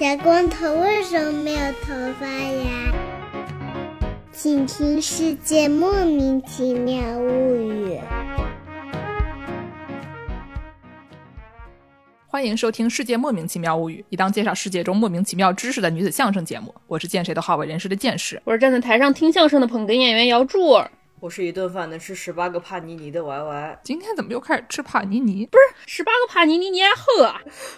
小光头为什么没有头发呀？请听《世界莫名其妙物语》。欢迎收听《世界莫名其妙物语》，一档介绍世界中莫名其妙知识的女子相声节目。我是见谁都好为人师的见识。我是站在台上听相声的捧哏演员姚柱。我是一顿饭能吃十八个帕尼尼的 Y Y。今天怎么又开始吃帕尼尼？不是十八个帕尼尼，你还喝？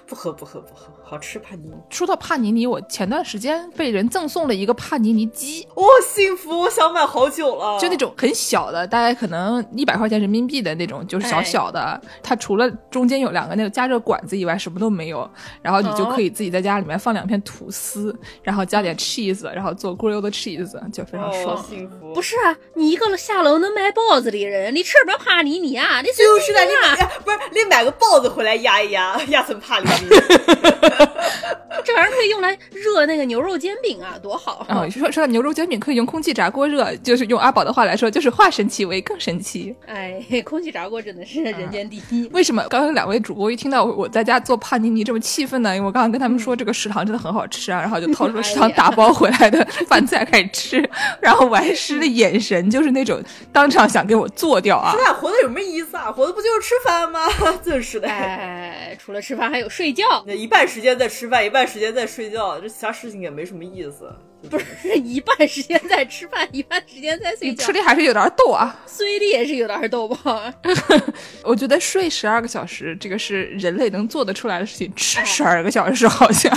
不喝不喝不喝，好吃帕尼尼。说到帕尼尼，我前段时间被人赠送了一个帕尼尼机，哇，幸福！我想买好久了，就那种很小的，大概可能一百块钱人民币的那种，就是小小的。它除了中间有两个那个加热管子以外，什么都没有。然后你就可以自己在家里面放两片吐司，然后加点 cheese，然后做 grilled cheese，就非常爽。幸福。不是啊，你一个下楼能买包。子的人，你吃不着帕尼尼啊？你就是的，你买不是你买个包子回来压一压，压成帕尼尼。这玩意儿可以用来热那个牛肉煎饼啊，多好啊！说说到牛肉煎饼可以用空气炸锅热，就是用阿宝的话来说，就是化神奇为更神奇。哎，空气炸锅真的是人间第一。为什么刚刚两位主播一听到我在家做帕尼尼这么气愤呢？因为我刚刚跟他们说这个食堂真的很好吃啊，然后就掏出 食堂打包回来的饭菜开始吃，然后完师 的眼神就是那种当场想。给我做掉啊！咱俩活的有什么意思啊？活的不就是吃饭吗？真是的！哎，除了吃饭还有睡觉，那一半时间在吃饭，一半时间在睡觉，这其他事情也没什么意思。不是一半时间在吃饭，一半时间在睡觉，吃的还是有点逗啊，睡的也是有点逗吧？我觉得睡十二个小时，这个是人类能做得出来的事情。吃十二个小时好像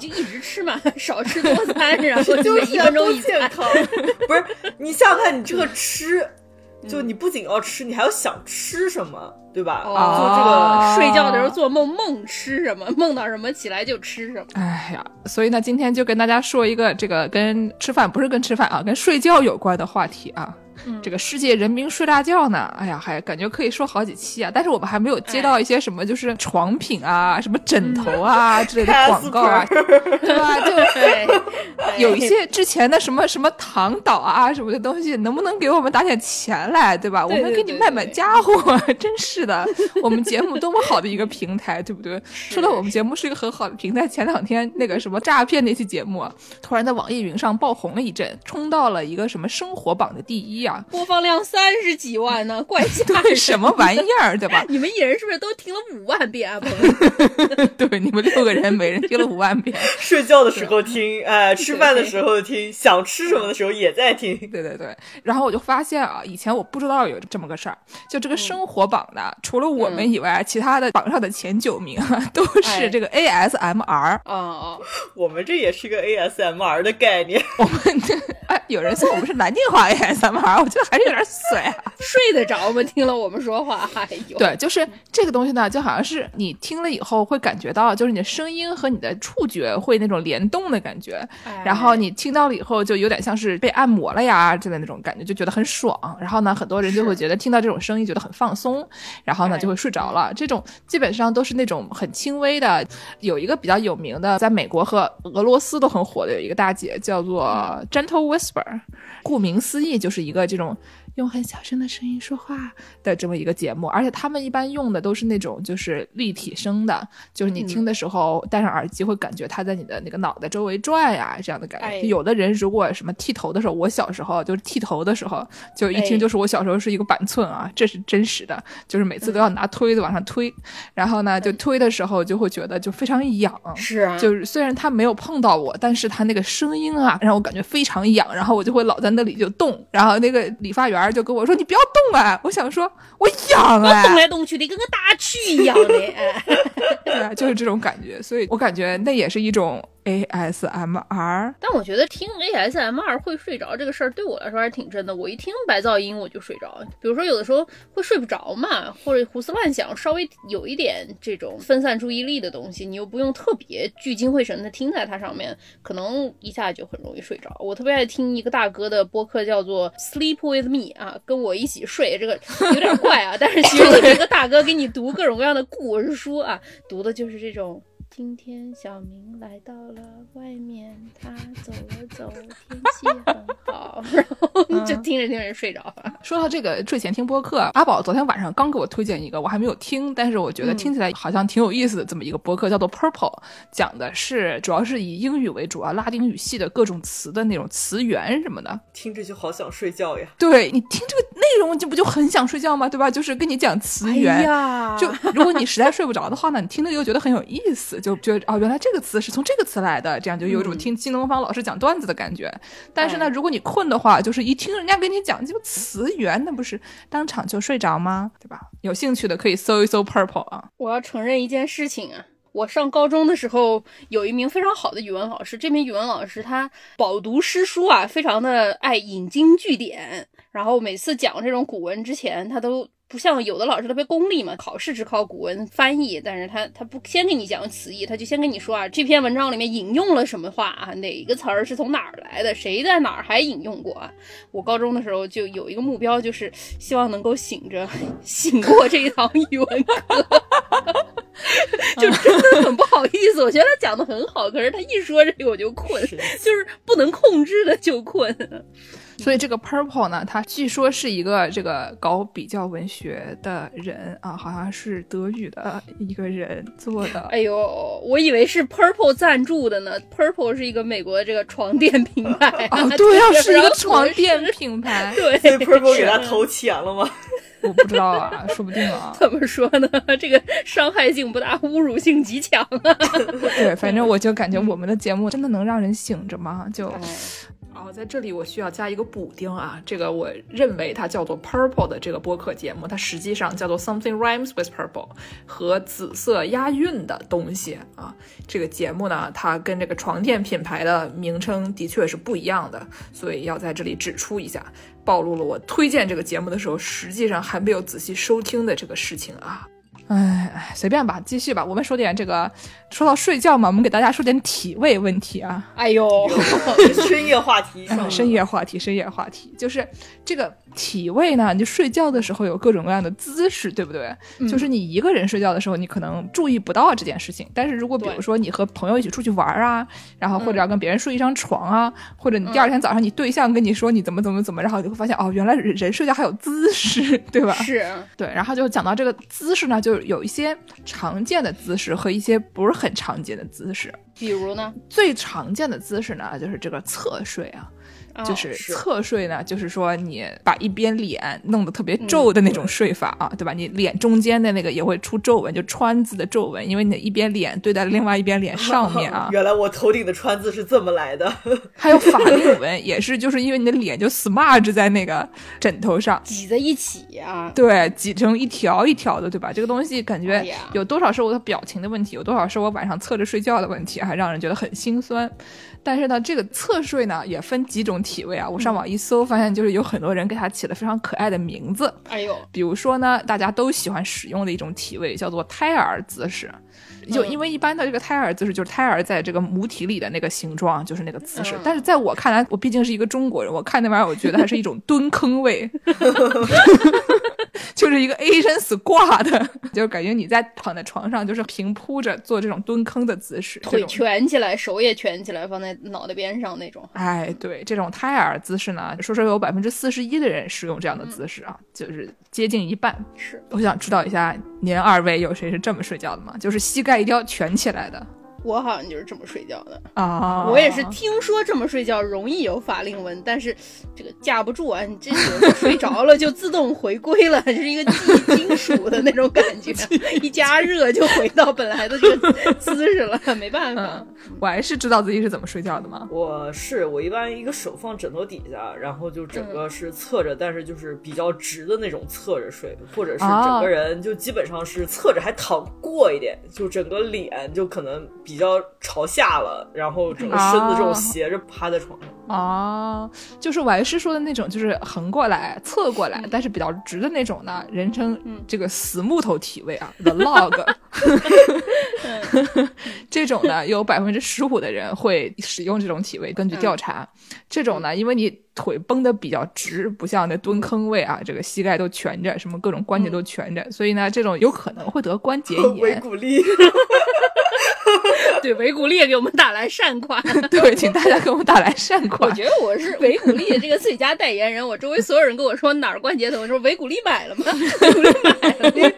就一直吃嘛，少吃多餐，然后就一分钟一健康。不是你想想看，你这个吃。就你不仅要吃，你还要想吃什么，对吧？啊，就这个睡觉的时候做梦，梦吃什么，梦到什么起来就吃什么。哎呀，所以呢，今天就跟大家说一个这个跟吃饭不是跟吃饭啊，跟睡觉有关的话题啊。这个世界人民睡大觉呢，哎呀，还感觉可以说好几期啊。但是我们还没有接到一些什么，就是床品啊、什么枕头啊之类的广告啊，对吧？就有一些之前的什么什么躺倒啊什么的东西，能不能给我们打点钱来，对吧？我们给你卖卖家伙，真是的。我们节目多么好的一个平台，对不对？说到我们节目是一个很好的平台，前两天那个什么诈骗那期节目，突然在网易云上爆红了一阵，冲到了一个什么生活榜的第一。播放量三十几万呢，怪吓人！什么玩意儿，对吧？你们一人是不是都听了五万遍啊？对，你们六个人每人听了五万遍。睡觉的时候听，哎，吃饭的时候听，想吃什么的时候也在听。对对对。然后我就发现啊，以前我不知道有这么个事儿，就这个生活榜的，除了我们以外，其他的榜上的前九名都是这个 ASMR。哦，我们这也是个 ASMR 的概念。我们这哎，有人说我们是南京话 ASMR。我觉得还是有点水啊，睡得着吗？听了我们说话，哎呦，对，就是这个东西呢，就好像是你听了以后会感觉到，就是你的声音和你的触觉会那种联动的感觉，然后你听到了以后就有点像是被按摩了呀，之类那种感觉，就觉得很爽。然后呢，很多人就会觉得听到这种声音觉得很放松，然后呢就会睡着了。这种基本上都是那种很轻微的。有一个比较有名的，在美国和俄罗斯都很火的有一个大姐叫做 Gentle Whisper，顾名思义就是一个。这种。用很小声的声音说话的这么一个节目，而且他们一般用的都是那种就是立体声的，就是你听的时候戴上耳机会感觉它在你的那个脑袋周围转呀，这样的感觉。有的人如果什么剃头的时候，我小时候就是剃头的时候，就一听就是我小时候是一个板寸啊，这是真实的，就是每次都要拿推子往上推，然后呢就推的时候就会觉得就非常痒，是啊，就是虽然他没有碰到我，但是他那个声音啊让我感觉非常痒，然后我就会老在那里就动，然后那个理发员。就跟我说你不要动啊！我想说我痒啊，动来动去的跟个大蛆一样的，对啊，就是这种感觉，所以我感觉那也是一种。ASMR，但我觉得听 ASMR 会睡着这个事儿对我来说还是挺真的。我一听白噪音我就睡着，比如说有的时候会睡不着嘛，或者胡思乱想，稍微有一点这种分散注意力的东西，你又不用特别聚精会神的听在它上面，可能一下就很容易睡着。我特别爱听一个大哥的播客，叫做 Sleep with Me 啊，跟我一起睡，这个有点怪啊，但是其实就 是一个大哥给你读各种各样的故事书啊，读的就是这种。今天小明来到了外面，他走了走，天气很好，然后就听着听着睡着了。说到这个睡前听播客，阿宝昨天晚上刚给我推荐一个，我还没有听，但是我觉得听起来好像挺有意思的这么一个播客，叫做 Purple，讲的是主要是以英语为主啊，拉丁语系的各种词的那种词源什么的。听着就好想睡觉呀！对你听这个内容，就不就很想睡觉吗？对吧？就是跟你讲词源，呀就如果你实在睡不着的话呢，你听着又觉得很有意思，就觉得哦，原来这个词是从这个词来的，这样就有一种听新东方老师讲段子的感觉。但是呢，哎如果你困的话，就是一听人家给你讲这个词源，那不是当场就睡着吗？对吧？有兴趣的可以搜一搜 Purple 啊。我要承认一件事情啊，我上高中的时候有一名非常好的语文老师，这名语文老师他饱读诗书啊，非常的爱引经据典，然后每次讲这种古文之前，他都。不像有的老师特别功利嘛，考试只考古文翻译，但是他他不先给你讲词义，他就先跟你说啊，这篇文章里面引用了什么话啊，哪一个词儿是从哪儿来的，谁在哪儿还引用过啊？我高中的时候就有一个目标，就是希望能够醒着醒过这一堂语文课。就真的很不好意思，我觉得他讲的很好，可是他一说这个我就困，就是不能控制的就困。所以这个 Purple 呢，他据说是一个这个搞比较文学的人啊，好像是德语的一个人做的。哎呦，我以为是 Purple 赞助的呢，Purple 是一个美国的这个床垫品牌。哦，对啊，是一个床垫品牌。对，所以 Purple 给他投钱了吗？我不知道啊，说不定啊。怎么说呢？这个伤害性不大，侮辱性极强啊！对，反正我就感觉我们的节目真的能让人醒着吗？就哎哦，在这里我需要加一个补丁啊，这个我认为它叫做 Purple 的这个播客节目，它实际上叫做 Something Rhymes with Purple，和紫色押韵的东西啊。这个节目呢，它跟这个床垫品牌的名称的确是不一样的，所以要在这里指出一下，暴露了我推荐这个节目的时候，实际上还没有仔细收听的这个事情啊。哎，哎随便吧，继续吧。我们说点这个，说到睡觉嘛，我们给大家说点体位问题啊。哎呦，深夜话题嗯，深夜话题，深夜话题，就是这个体位呢，你就睡觉的时候有各种各样的姿势，对不对？就是你一个人睡觉的时候，你可能注意不到这件事情，但是如果比如说你和朋友一起出去玩啊，然后或者要跟别人睡一张床啊，或者你第二天早上你对象跟你说你怎么怎么怎么，然后你会发现哦，原来人人睡觉还有姿势，对吧？是对，然后就讲到这个姿势呢，就有一些常见的姿势和一些不是很常见的姿势。比如呢？最常见的姿势呢，就是这个侧睡啊。哦就是是侧睡呢，就是说你把一边脸弄得特别皱的那种睡法啊，对吧？你脸中间的那个也会出皱纹，就川字的皱纹，因为你的一边脸对在另外一边脸上面啊。原来我头顶的川字是这么来的。还有法令纹，也是就是因为你的脸就 smudge 在那个枕头上。挤在一起啊、对，挤成一条一条的，对吧？这个东西感觉有多少是我的表情的问题，有多少是我晚上侧着睡觉的问题，还让人觉得很心酸。但是呢，这个侧睡呢也分几种体位啊。我上网一搜，发现就是有很多人给它起了非常可爱的名字。哎呦，比如说呢，大家都喜欢使用的一种体位叫做胎儿姿势。就因为一般的这个胎儿姿势，就是胎儿在这个母体里的那个形状，就是那个姿势。嗯但是在我看来，我毕竟是一个中国人，我看那玩意儿，我觉得还是一种蹲坑位，就是一个 Asian squat，就是感觉你在躺在床上，就是平铺着做这种蹲坑的姿势，腿蜷起来，手也蜷起来，放在脑袋边上那种。哎，对，这种胎儿姿势呢，说说有百分之四十一的人使用这样的姿势啊，就是接近一半。是我想知道一下，您二位有谁是这么睡觉的吗？就是膝盖一定要蜷起来的我好像就是这么睡觉的。啊。我也是听说这么睡觉容易有法令纹，但是这个架不住啊，你这睡着了就自动回归了，是一个记金属的那种感觉，一加热就回到本来的这个姿势了，没办法嗯。，我还是知道自己是怎么睡觉的嘛。我是我一般一个手放枕头底下，然后就整个是侧着，但是就是比较直的那种侧着睡，或者是整个人就基本上是侧着还躺过一点，就整个脸就可能比较朝下了，然后整个身子这种斜着趴在床上。哦，就是我还是说的那种，就是横过来、侧过来，但是比较直的那种呢，人称这个死木头体位啊，the log。这种呢，有百分之十五的人会使用这种体位。根据调查，这种呢，因为你腿绷得比较直，不像那蹲坑位啊，这个膝盖都蜷着，什么各种关节都蜷着，所以呢，这种有可能会得关节炎维炎。骨力，对，维古力也给我们打来善款。对，请大家给我们打来善款。我觉得我是维古利的这个最佳代言人。我周围所有人跟我说哪儿关节疼，我说维古力买了吗？维古力买了。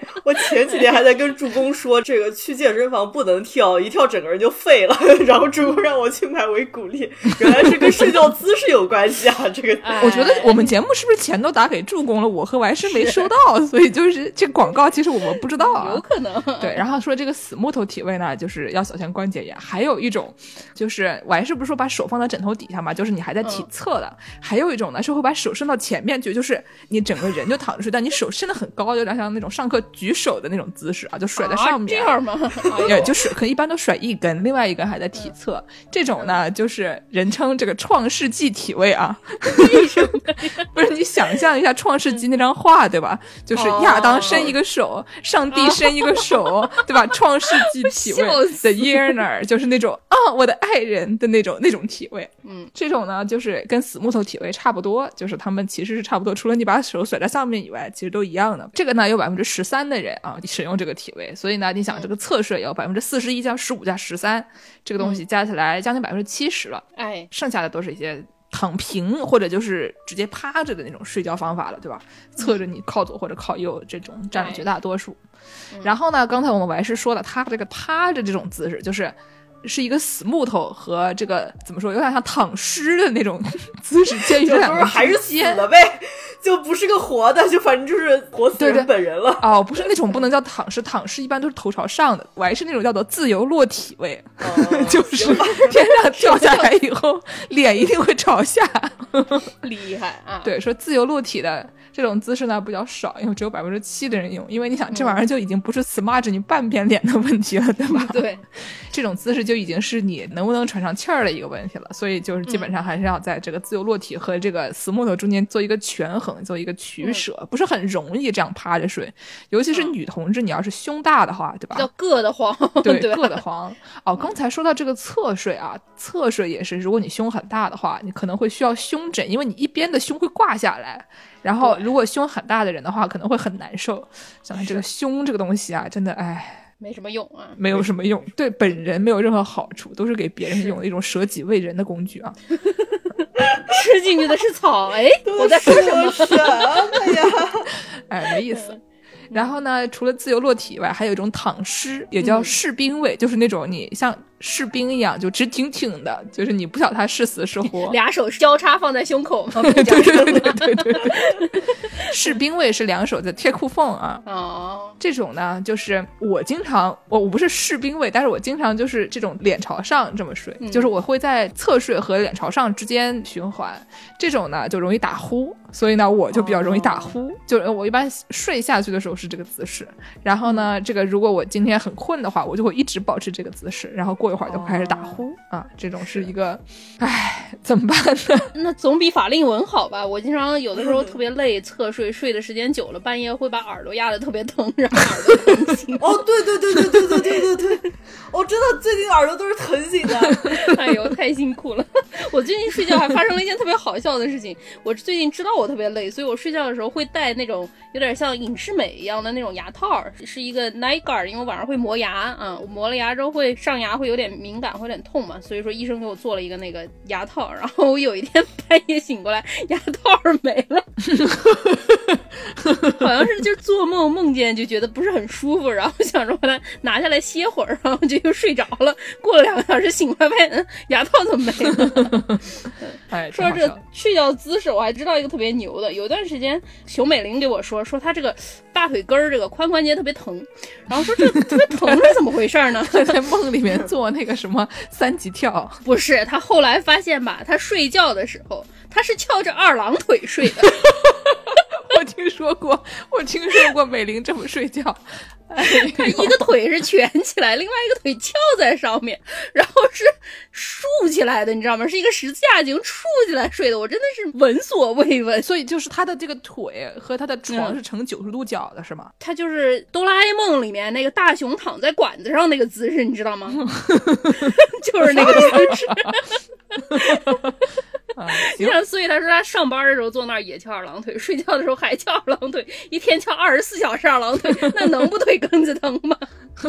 我前几天还在跟助攻说，这个去健身房不能跳，一跳整个人就废了。然后助攻让我去买维骨力，原来是跟睡觉姿势有关系啊！这个，我觉得我们节目是不是钱都打给助攻了？我和王师没收到，所以就是这广告其实我们不知道啊。有可能。对，然后说这个死木头体位呢，就是要小心关节炎。还有一种就是完是不是说把手放在枕头底下嘛？就是你还在体侧的。还有一种呢是会把手伸到前面去，就是你整个人就躺着睡，但你手伸的很高，有点像那种上课举手的那种姿势啊，就甩在上面。这样吗？也，就是，可能一般都甩一根，另外一根还在体侧。这种呢，就是人称这个创世纪体位啊。不是你想象一下创世纪那张画对吧？就是亚当伸一个手，上帝伸一个手，对吧？创世纪体位的 Yearner 就是那种啊，我的爱人的那种那种体位。嗯，这种呢，就是跟死木头体位差不多，就是他们其实是差不多，除了你把手甩在上面以外，其实都一样的。这个呢，有百分之十三的人啊使用这个体位，所以呢，你想这个侧睡有百分之四十一加十五加十三，这个东西加起来将近百分之七十了。哎，剩下的都是一些。躺平或者就是直接趴着的那种睡觉方法了，对吧？侧着你靠左或者靠右，这种占了绝大多数。然后呢，刚才我们还是说了，他这个趴着这种姿势，就是是一个死木头和这个怎么说，有点像躺尸的那种 姿势，介于这两个还是死了呗。就不是个活的，就反正就是活死人本人了。哦，不是那种不能叫躺尸，躺尸一般都是头朝上的，我还是那种叫做自由落体位，就是天上掉下来以后，脸一定会朝下。厉害啊！对，说自由落体的这种姿势呢比较少，因为只有百分之七的人用。因为你想，这玩意儿就已经不是 smudge 你半边脸的问题了，对吧？对，这种姿势就已经是你能不能喘上气儿的一个问题了。所以就是基本上还是要在这个自由落体和这个死木头中间做一个权衡。做一个取舍，不是很容易这样趴着睡，尤其是女同志，你要是胸大的话，对吧？叫硌得慌，对，硌得慌。哦，刚才说到这个侧睡啊，侧睡也是，如果你胸很大的话，你可能会需要胸枕，因为你一边的胸会挂下来。然后，如果胸很大的人的话，可能会很难受。想这个胸这个东西啊，真的，哎，没什么用啊，没有什么用，对本人没有任何好处，都是给别人用的一种舍己为人的工具啊。吃进去的是草，哎，我在说什么？什么呀？哎，没意思。然后呢，除了自由落体以外，还有一种躺尸，也叫士兵位，就是那种你像。士兵一样就直挺挺的，就是你不晓得他是死是活。俩手交叉放在胸口吗？对对对对对对。士兵位是两手在贴裤缝啊。哦。这种呢，就是我经常我我不是士兵位，但是我经常就是这种脸朝上这么睡，就是我会在侧睡和脸朝上之间循环。这种呢就容易打呼，所以呢我就比较容易打呼。就我一般睡下去的时候是这个姿势，然后呢，这个如果我今天很困的话，我就会一直保持这个姿势，然后过。过一会儿就开始打呼啊，这种是一个，唉，怎么办呢？那总比法令纹好吧？我经常有的时候 特别累，侧睡睡的时间久了，半夜会把耳朵压得特别疼，然后耳朵疼醒。哦，对对对对对对对对对，我真的最近耳朵都是疼醒的。哎呦，太辛苦了！我最近睡觉还发生了一件特别好笑的事情。我最近知道我特别累，所以我睡觉的时候会戴那种有点像隐适美一样的那种牙套，是一个 night guard，因为晚上会磨牙啊，我磨了牙之后会上牙会有。有点敏感，会有点痛嘛，所以说医生给我做了一个那个牙套，然后我有一天半夜醒过来，牙套没了，好像是就做梦梦见就觉得不是很舒服，然后想着把它拿下来歇会儿，然后就又睡着了。过了两个小时醒过来，发现牙套怎么没了？哎，说这睡觉姿势，我还知道一个特别牛的，有段时间熊美玲给我说，说她这个大腿根儿这个髋关节特别疼，然后说这特别疼是怎么回事呢？在梦里面做。那个什么三级跳 不是他后来发现吧？他睡觉的时候他是翘着二郎腿睡的。我听说过，我听说过美玲这么睡觉。她一个腿是蜷起来，另外一个腿翘在上面，然后是竖起来的，你知道吗？是一个十字架形竖起来睡的。我真的是闻所未闻。所以就是她的这个腿和她的床是成九十度角的，是吗？他就是哆啦 A 梦里面那个大熊躺在管子上那个姿势，你知道吗？就是那个姿势。你看，所以他说他上班的时候坐那儿也翘二郎腿，睡觉的时候还翘二郎腿，一天翘二十四小时二郎腿，那能不腿根子疼吗？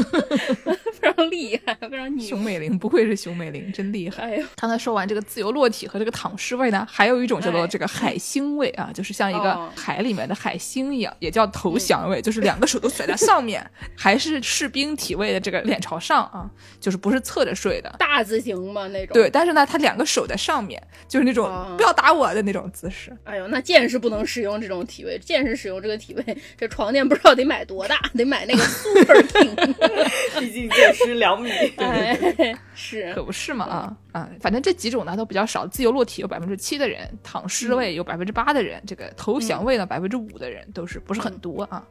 非常厉厉害，非常牛。熊美玲不愧是熊美玲，真厉害。刚才说完这个自由落体和这个躺尸位呢，还有一种叫做这个海星位啊，就是像一个海里面的海星一样，也叫投降位，就是两个手都甩在上面，还是士兵体位的这个脸朝上啊，就是不是侧着睡的大字形嘛那种。对，但是呢，他两个手在上面，就是那种不要打我的那种姿势。哎呦，那剑士不能使用这种体位，剑士使用这个体位，这床垫不知道得买多大，得买那个 super king，毕竟剑师两米。哎，是，可不是嘛啊啊！反正这几种呢都比较少，自由落体有百分之七的人，躺尸位有百分之八的人，这个投降位呢百分之五的人都是不是很多啊。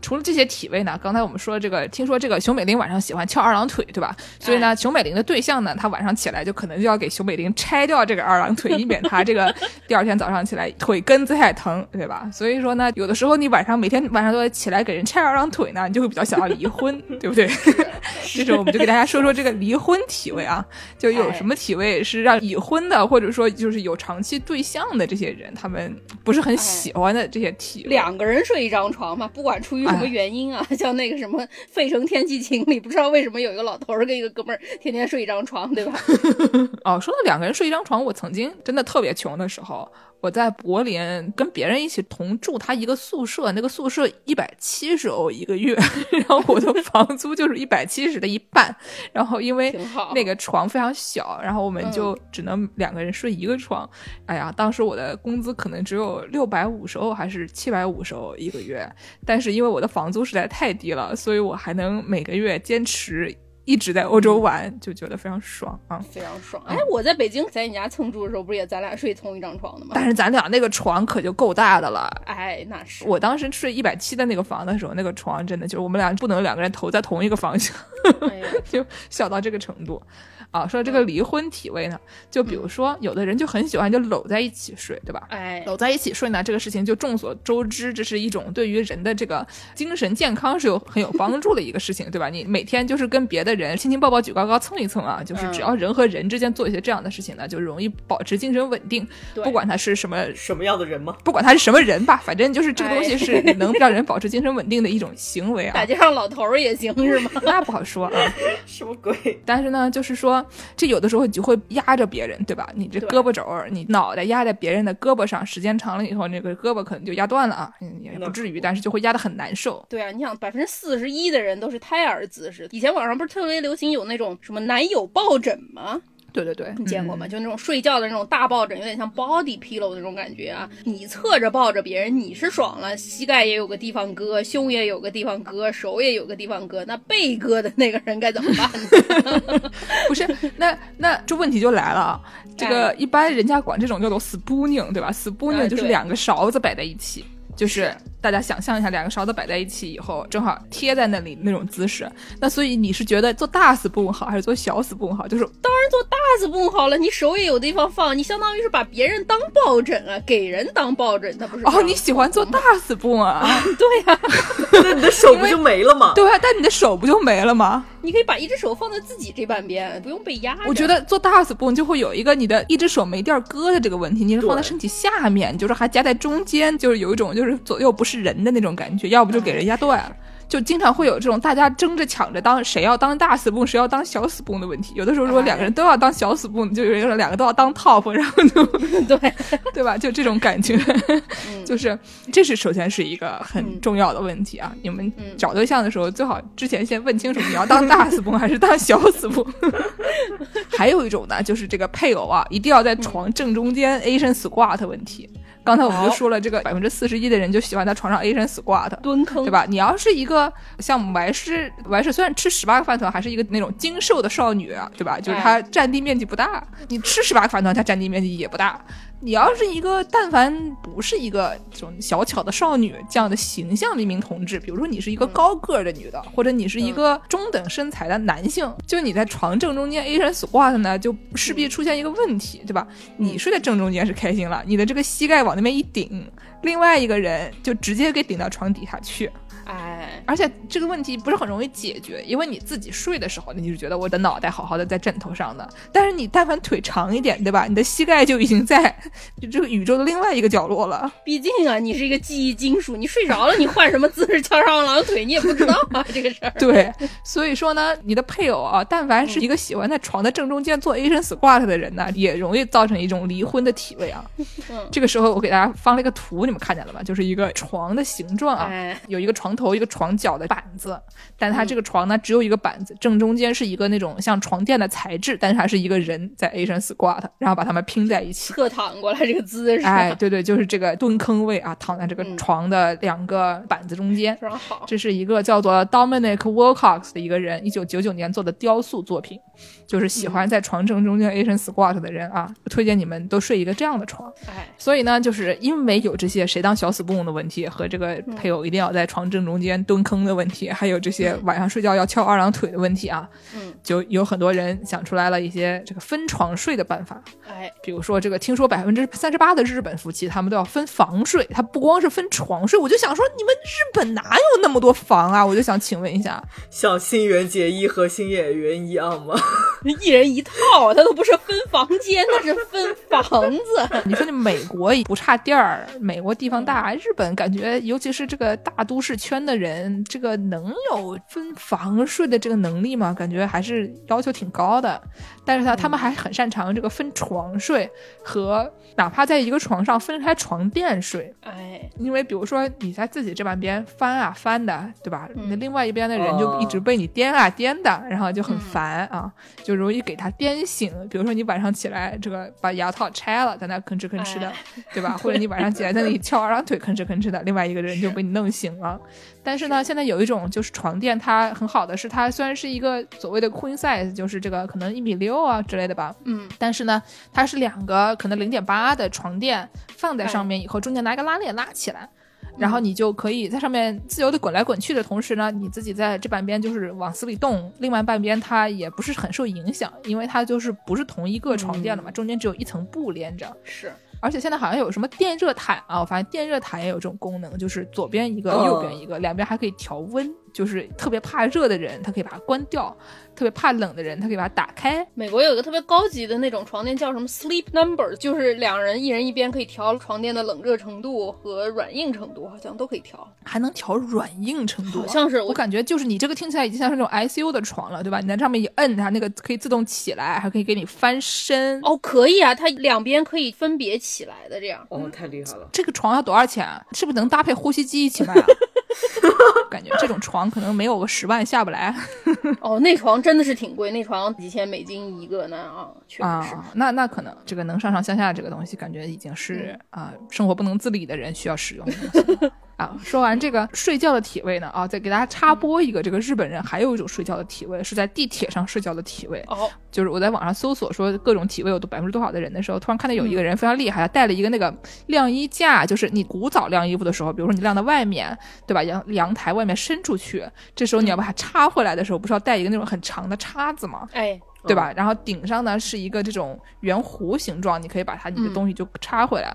除了这些体位呢，刚才我们说这个，听说这个熊美玲晚上喜欢翘二郎腿，对吧？所以呢，熊美玲的对象呢，他晚上起来就可能就要给熊美玲拆掉这个二郎腿，以免他这个第二天早上起来腿根子太疼，对吧？所以说呢，有的时候你晚上每天晚上都要起来给人拆二郎腿呢，你就会比较想要离婚，对不对？这时候我们就给大家说说这个离婚体位啊，就有什么体位是让已婚的或者说就是有长期对象的这些人，他们不是很喜欢的这些体位。两个人睡一张床嘛，不管出于什么原因啊，像那个什么《费城天气晴》里，不知道为什么有一个老头儿跟一个哥们儿天天睡一张床，对吧？哦，说到两个人睡一张床，我曾经真的特别穷的时候。我在柏林跟别人一起同住，他一个宿舍，那个宿舍一百七十欧一个月，然后我的房租就是一百七十的一半，然后因为那个床非常小，然后我们就只能两个人睡一个床。哎呀，当时我的工资可能只有六百五十欧还是七百五十欧一个月，但是因为我的房租实在太低了，所以我还能每个月坚持。一直在欧洲玩，就觉得非常爽啊，非常爽。哎，我在北京在你家蹭住的时候，不是也咱俩睡同一张床的吗？但是咱俩那个床可就够大的了。哎，那是。我当时睡一百七的那个房的时候，那个床真的就是我们俩不能两个人头在同一个方向，就小到这个程度。啊，说这个离婚体位呢，就比如说有的人就很喜欢就搂在一起睡，对吧？哎，搂在一起睡呢，这个事情就众所周知，这是一种对于人的这个精神健康是有很有帮助的一个事情，对吧？你每天就是跟别的人亲亲抱抱举高高蹭一蹭啊，就是只要人和人之间做一些这样的事情呢，就容易保持精神稳定。不管他是什么什么样的人吗？不管他是什么人吧，反正就是这个东西是能让人保持精神稳定的一种行为啊。大街上老头儿也行是吗？那不好说啊，什么鬼？但是呢，就是说这有的时候。就会压着别人，对吧？你这胳膊肘儿，你脑袋压在别人的胳膊上，时间长了以后，那个胳膊可能就压断了啊，也不至于，但是就会压得很难受。对啊，你想，百分之四十一的人都是胎儿姿势。以前网上不是特别流行有那种什么男友抱枕吗？对对对，你见过吗？就那种睡觉的那种大抱枕，有点像 body pillow 那种感觉啊。你侧着抱着别人，你是爽了，膝盖也有个地方搁，胸也有个地方搁，手也有个地方搁，那被搁的那个人该怎么办呢？不是，那那这问题就来了啊，这个一般人家管这种叫做 spooning，对吧？spooning 就是两个勺子摆在一起。就是大家想象一下，两个勺子摆在一起以后，正好贴在那里那种姿势。那所以你是觉得做大 spoon 好，还是做小 spoon 好？就是当然做大 spoon 好了，你手也有地方放，你相当于是把别人当抱枕啊，给人当抱枕，他不是？哦，你喜欢做大 spoon 啊？对呀，那你的手不就没了吗？对啊，但你的手不就没了吗？你可以把一只手放在自己这半边，不用被压。我觉得做大 spoon 就会有一个你的一只手没地儿搁的这个问题，你是放在身体下面，就是还夹在中间，就是有一种就是左右不是人的那种感觉，要不就给人压断。就经常会有这种大家争着抢着当谁要当大死公谁要当小死公的问题。有的时候如果两个人都要当小 spoon，就有人两个都要当 top，然后就对对吧？就这种感觉，就是这是首先是一个很重要的问题啊！你们找对象的时候最好之前先问清楚你要当大死公还是当小死公。还有一种呢，就是这个配偶啊一定要在床正中间 Asian squat 问题。刚才我们就说了，这个百分之四十一的人就喜欢在床上 Asian squat 蹲坑，对吧？你要是一个像我们白氏，白氏虽然吃十八个饭团，还是一个那种精瘦的少女啊，对吧？就是她占地面积不大，你吃十八个饭团，她占地面积也不大。你要是一个，但凡不是一个这种小巧的少女这样的形象的一名同志，比如说你是一个高个的女的，或者你是一个中等身材的男性，就你在床正中间 A 人 squat 呢，就势必出现一个问题，对吧？你睡在正中间是开心了，你的这个膝盖往那边一顶，另外一个人就直接给顶到床底下去。哎，而且这个问题不是很容易解决，因为你自己睡的时候，你就觉得我的脑袋好好的在枕头上的，但是你但凡腿长一点，对吧？你的膝盖就已经在就这个宇宙的另外一个角落了。毕竟啊，你是一个记忆金属，你睡着了，你换什么姿势翘上二郎腿，你也不知道啊这个事儿。对，所以说呢，你的配偶啊，但凡是一个喜欢在床的正中间做 Asian squat 的人呢，也容易造成一种离婚的体位啊。这个时候我给大家放了一个图，你们看见了吗？就是一个床的形状啊，有一个床头，一个床脚的板子，但它这个床呢只有一个板子，正中间是一个那种像床垫的材质，但是还是一个人在 Asian squat，然后把它们拼在一起，侧躺过来这个姿势。哎，对对，就是这个蹲坑位啊，躺在这个床的两个板子中间，非常好。这是一个叫做 Dominic Wilcox 的一个人，一九九九年做的雕塑作品。就是喜欢在床正中间 Asian squat 的人啊，推荐你们都睡一个这样的床。哎，所以呢，就是因为有这些谁当小死布的问题，和这个配偶一定要在床正中间蹲坑的问题，还有这些晚上睡觉要翘二郎腿的问题啊，嗯，就有很多人想出来了一些这个分床睡的办法。哎，比如说这个，听说百分之三十八的日本夫妻他们都要分房睡，他不光是分床睡。我就想说，你们日本哪有那么多房啊？我就想请问一下，像新垣结衣和新演员一样吗？一人一套，他都不是分房间，那是分房子。你说你美国不差地儿，美国地方大，日本感觉尤其是这个大都市圈的人，这个能有分房睡的这个能力吗？感觉还是要求挺高的。但是呢，他们还很擅长这个分床睡和哪怕在一个床上分开床垫睡。哎，因为比如说你在自己这半边翻啊翻的，对吧？那另外一边的人就一直被你颠啊颠的，然后就很烦啊，就容易给它颠醒。比如说你晚上起来，这个把牙套拆了，在那吭哧吭哧的，对吧？或者你晚上起来在那里翘二郎腿吭哧吭哧的，另外一个人就被你弄醒了。但是呢，现在有一种就是床垫，它很好的是，它虽然是一个所谓的 queen size，就是这个可能一米六啊之类的吧，嗯，但是呢，它是两个可能零点八的床垫放在上面以后，中间拿一个拉链拉起来，然后你就可以在上面自由的滚来滚去的同时呢，你自己在这半边就是往死里动，另外半边它也不是很受影响，因为它就是不是同一个床垫了嘛，中间只有一层布连着，是。而且现在好像有什么电热毯啊，我发现电热毯也有这种功能，就是左边一个，右边一个，两边还可以调温。就是特别怕热的人，他可以把它关掉；特别怕冷的人，他可以把它打开。美国有一个特别高级的那种床垫，叫什么 Sleep Number，就是两人一人一边可以调床垫的冷热程度和软硬程度，好像都可以调，还能调软硬程度。好像是我感觉就是你这个听起来已经像是那种 ICU 的床了，对吧？你在上面一摁，它那个可以自动起来，还可以给你翻身。哦，可以啊，它两边可以分别起来的这样。哦，太厉害了！这个床要多少钱啊？是不是能搭配呼吸机一起卖啊？感觉这种床可能没有个十万下不来。哦，那床真的是挺贵，那床几千美金一个呢啊，确实是。那那可能这个能上上下下这个东西，感觉已经是啊，生活不能自理的人需要使用的东西。啊，说完这个睡觉的体位呢，啊，再给大家插播一个，这个日本人还有一种睡觉的体位是在地铁上睡觉的体位。哦，就是我在网上搜索说各种体位有百分之多少的人的时候，突然看到有一个人非常厉害，他带了一个那个晾衣架，就是你古早晾衣服的时候，比如说你晾在外面，对吧？阳阳台外面伸出去，这时候你要把它插回来的时候，不是要带一个那种很长的叉子吗？哎。对吧？然后顶上呢是一个这种圆弧形状，你可以把它你的东西就插回来。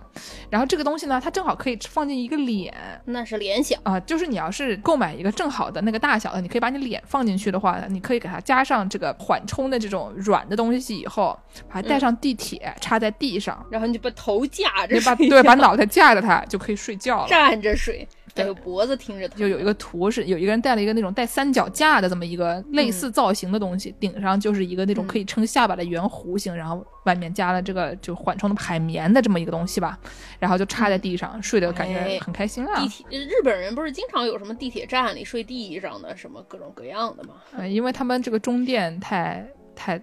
然后这个东西呢，它正好可以放进一个脸，那是脸小啊。就是你要是购买一个正好的那个大小的，你可以把你脸放进去的话，你可以给它加上这个缓冲的这种软的东西，以后把它带上地铁，插在地上，然后你就把头架着，把对，把脑袋架着它就可以睡觉了，站着睡。还有脖子听着，就有一个图是有一个人带了一个那种带三脚架的这么一个类似造型的东西，顶上就是一个那种可以撑下巴的圆弧形，然后外面加了这个就缓冲的海绵的这么一个东西吧，然后就插在地上睡的感觉很开心啊。地铁日本人不是经常有什么地铁站里睡地上的什么各种各样的吗？嗯，因为他们这个中电太太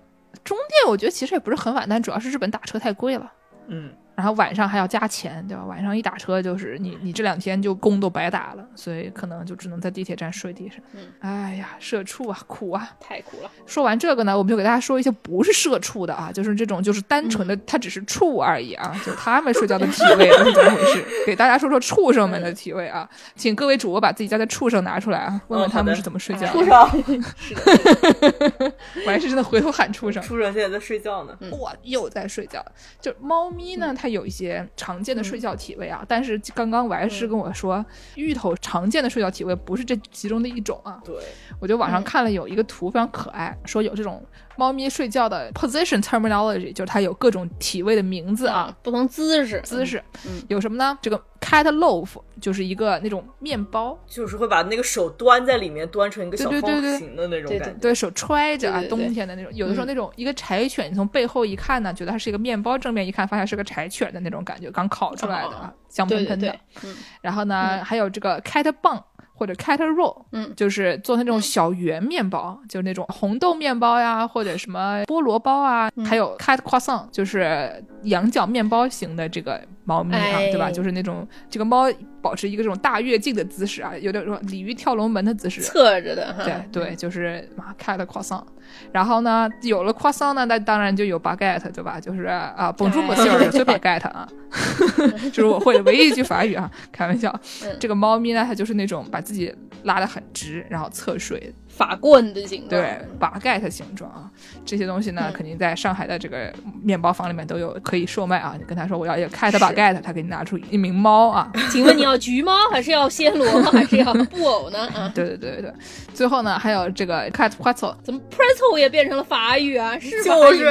中电，我觉得其实也不是很晚，但主要是日本打车太贵了。嗯。然后晚上还要加钱，对吧？晚上一打车就是你，你这两天就工都白打了，所以可能就只能在地铁站睡地上。嗯，哎呀，社畜啊，苦啊，太苦了。说完这个呢，我们就给大家说一些不是社畜的啊，就是这种就是单纯的，他只是畜而已啊，就他们睡觉的体位是怎么回事？给大家说说畜生们的体位啊，请各位主播把自己家的畜生拿出来啊，问问他们是怎么睡觉的。畜生，是的，我还是真的回头喊畜生。畜生现在在睡觉呢。哇，又在睡觉。就猫咪呢，它。它有一些常见的睡觉体位啊，但是刚刚王师跟我说，芋头常见的睡觉体位不是这其中的一种啊。对，我就网上看了有一个图非常可爱，说有这种猫咪睡觉的 position terminology，就是它有各种体位的名字啊，不同姿势，姿势，嗯，有什么呢？这个 cat loaf 就是一个那种面包，就是会把那个手端在里面，端成一个小对对对对。方形的那种对感觉。对手揣着啊，对对对。冬天的那种，有的时候嗯那种一个柴犬，你从背后一看呢，觉得它是一个面包，正面一看发现是个柴犬的那种感觉，刚烤出来的啊，香喷喷的。对对对，嗯。然后呢，还有这个 cat bun 或者 cat roll，嗯就是做那种小圆面包，就是那种红豆面包呀，或者什么菠萝包啊，嗯。还有 cat croissant，就是羊角面包型的这个猫咪啊，哎对吧？就是那种这个猫保持一个这种大跃进的姿势啊，有点说鲤鱼跳龙门的姿势。侧着的哈，对对，就是啊，cat croissant。然后呢，有了 croissant 呢，那当然就有 baguette，对吧？就是啊，bonjour 哎 monsieur，最 baguette 啊，就是我会的唯一一句法语啊，开玩笑。嗯这个猫咪呢，它就是那种把自己拉得很直，然后侧睡，法棍的形状，对，baguette 形状啊。这些东西呢，嗯肯定在上海的这个面包房里面都有可以售卖啊。你跟他说我要一个 cat 是 baguette，他给你拿出一名猫啊。请问你要橘猫还是要暹罗还是要布偶呢？啊，对对对对对。最后呢，还有这个 cat pretzel，怎么 pretzel 也变成了法语啊？是法就是？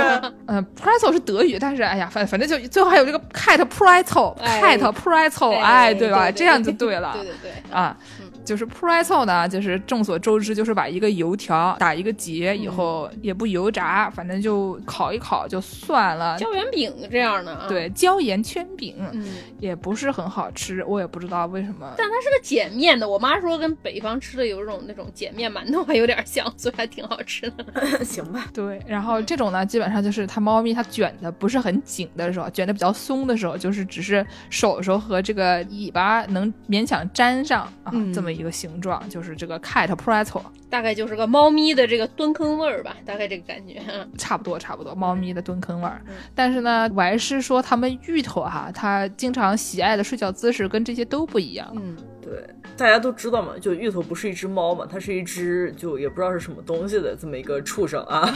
嗯、p r e t z e l 是德语，但是哎呀，反反正就最后还有这个 cat pretzel，cat 哎 pretzel，哎哎，对吧？这样就对了对对对，啊。就是 pretzel 呢，就是众所周知，就是把一个油条打一个结以后，也不油炸，反正就烤一烤就算了。椒盐饼这样的啊，，对，椒盐圈饼嗯，也不是很好吃，我也不知道为什么。但它是个碱面的，我妈说跟北方吃的有一种那种碱面馒头还有点像，所以还挺好吃的。行吧，对，然后这种呢，基本上就是它猫咪它卷的不是很紧的时候，卷的比较松的时候，就是只是手手和这个尾巴能勉强粘上啊，嗯这么一个形状，就是这个 cat pretzel，大概就是个猫咪的这个蹲坑味儿吧，大概这个感觉。差不多差不多，猫咪的蹲坑味儿。嗯但是呢，我还是说他们芋头哈，他经常喜爱的睡觉姿势跟这些都不一样。嗯，对，大家都知道嘛，就芋头不是一只猫嘛，它是一只就也不知道是什么东西的这么一个畜生啊。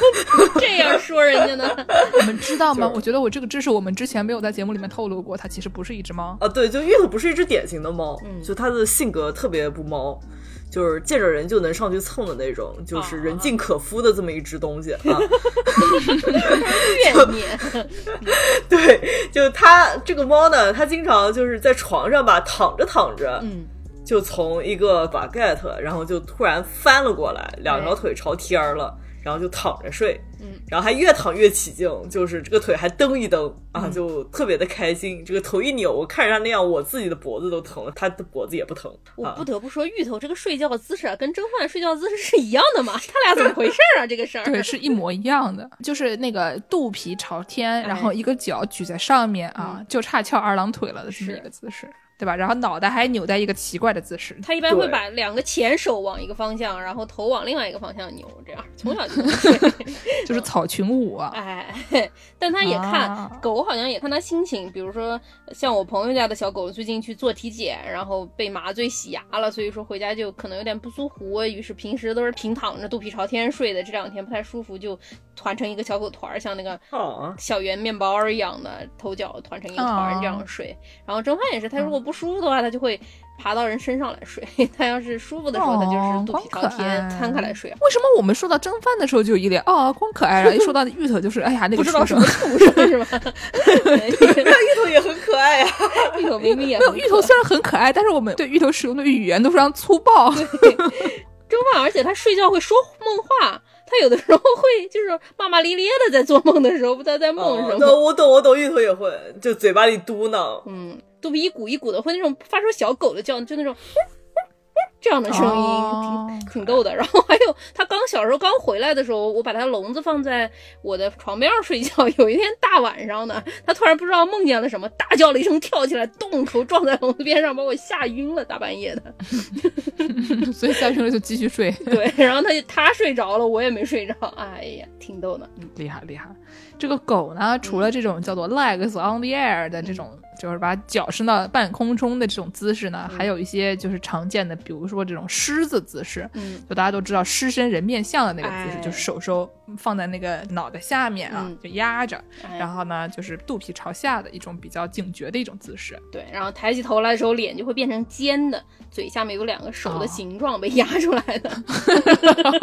这样说人家呢？你们知道吗？就是我觉得我这个知识我们之前没有在节目里面透露过，它其实不是一只猫。啊，对，就芋头不是一只典型的猫，嗯就它的性格特别不猫，就是见着人就能上去蹭的那种，就是人尽可夫的这么一只东西啊。怨念，对，就它这个猫呢，它经常就是在床上吧躺着躺着，嗯，就从一个 baguette，然后就突然翻了过来，两条腿朝天儿了。然后就躺着睡，嗯，然后还越躺越起劲，就是这个腿还蹬一蹬啊，嗯就特别的开心。这个头一扭，我看着他那样，我自己的脖子都疼了，他的脖子也不疼我啊不。得不说，芋头这个睡觉姿势啊，跟蒸饭睡觉姿势是一样的嘛？他俩怎么回事啊？这个事儿，对，是一模一样的，就是那个肚皮朝天，然后一个脚举在上面啊，就差翘二郎腿了的这么是一个姿势，对吧？然后脑袋还扭在一个奇怪的姿势。他一般会把两个前手往一个方向，然后头往另外一个方向扭，这样从小就这么睡。就是草裙舞啊，哎，但他也看、啊狗，好像也看他心情。比如说，像我朋友家的小狗最近去做体检，然后被麻醉洗牙了，所以说回家就可能有点不舒服。于是平时都是平躺着，肚皮朝天睡的，这两天不太舒服，就团成一个小狗团儿，像那个啊，小圆面包儿一样的，头脚团成一个团这样睡。然后蒸饭也是，他如果不舒服的话，它就会爬到人身上来睡；它要是舒服的时候，它就是肚皮朝天摊开来睡。为什么我们说到蒸饭的时候就一脸哦光可爱，然后一说到芋头就是哎呀那个不知道什么畜生是吧？那芋头也很可爱呀、芋头明明也没有芋头虽然很可爱，但是我们对芋头使用的语言都非常粗暴。蒸饭，而且它睡觉会说梦话，他有的时候会就是骂骂咧咧的，在做梦的时候不知道在梦哦什么。那我懂，我懂，芋头也会，就嘴巴里嘟囔。嗯，肚皮一鼓一鼓的，会那种发出小狗的叫，就那种 这样的声音，哦挺挺逗的。然后还有他刚小时候刚回来的时候，我把他笼子放在我的床边上睡觉。有一天大晚上的，他突然不知道梦见了什么，大叫了一声，跳起来，动头撞在笼子边上，把我吓晕了，大半夜的。所以吓晕了就继续睡，对，然后他就他睡着了，我也没睡着。哎呀，挺逗的。嗯厉害厉害。这个狗呢，除了这种叫做 legs on the air 的这种就是把脚伸到半空中的这种姿势呢，还有一些就是常见的，比如说这种狮子姿势，嗯，就大家都知道狮身人面像的那个姿势，哎就是手手放在那个脑袋下面啊，嗯就压着，哎然后呢就是肚皮朝下的一种比较警觉的一种姿势。对，然后抬起头来的时候，脸就会变成尖的，嘴下面有两个手的形状被压出来的。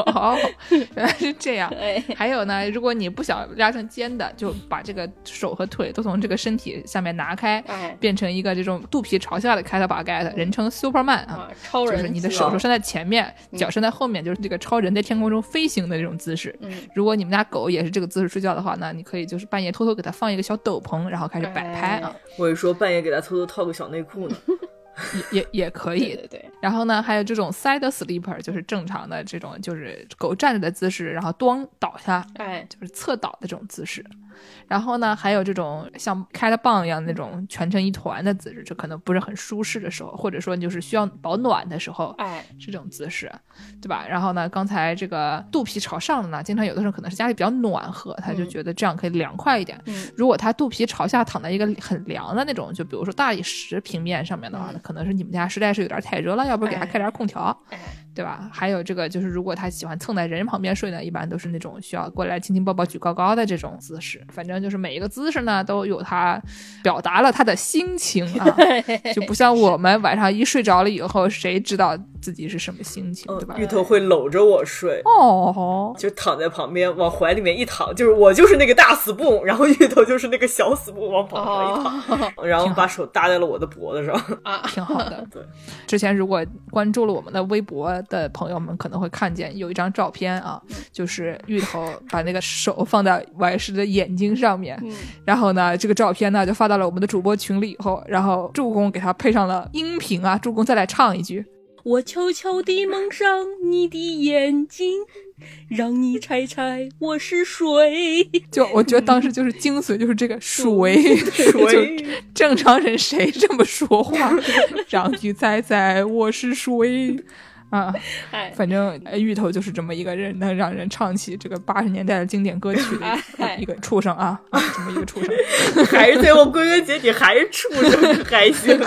哦，原来是这样。哎，还有呢，如果你不想压成尖的，就把这个手和腿都从这个身体下面拿开，哎，变成一个这种肚皮朝下的开头把盖的，人称 Superman 啊。啊，超人，就是你的手手伸在前面，脚伸在后面，就是这个超人在天空中飞行的这种姿势。嗯，如果你们家狗也是这个姿势睡觉的话那，你可以就是半夜偷偷给它放一个小斗篷，然后开始摆拍啊，我是说半夜给它偷偷套个小内裤呢，也也也可对以。对 对，然后呢，还有这种 side sleeper，就是正常的这种，就是狗站着的姿势，然后咣倒下，哎，就是侧倒的这种姿势。然后呢，还有这种像开了蚌一样那种蜷成一团的姿势，这可能不是很舒适的时候，或者说就是需要保暖的时候，哎，是这种姿势，对吧？然后呢，刚才这个肚皮朝上的呢，经常有的时候可能是家里比较暖和，他就嗯觉得这样可以凉快一点。嗯如果他肚皮朝下躺在一个很凉的那种，就比如说大理石平面上面的话，那可能是你们家实在是有点太热了，要不给他开点空调，哎，对吧？还有这个就是，如果他喜欢蹭在人旁边睡呢，一般都是那种需要过来亲亲抱抱举高高的这种姿势。反正就是每一个姿势呢，都有他表达了他的心情啊，就不像我们晚上一睡着了以后，谁知道自己是什么心情，对吧嗯，？芋头会搂着我睡。哦，就躺在旁边，往怀里面一躺，就是我就是那个大死布，然后芋头就是那个小死布，往旁边一躺，哦 然后把手搭在了我的脖子上。啊，挺好的。对，之前如果关注了我们的微博的朋友们，可能会看见有一张照片啊，就是芋头把那个手放在王石的眼睛上面，嗯然后呢，这个照片呢就发到了我们的主播群里以后，然后助攻给他配上了音频啊，助攻再来唱一句。我悄悄地蒙上你的眼睛，让你猜猜我是谁。就我觉得当时就是精髓，就是这个水水就正常人谁这么说话？让你猜猜我是谁啊？哎，反正呃芋头就是这么一个人，能让人唱起这个八十年代的经典歌曲的 哎一个畜生啊，啊这么一个畜生。还是最后归根结底还是畜生 还行。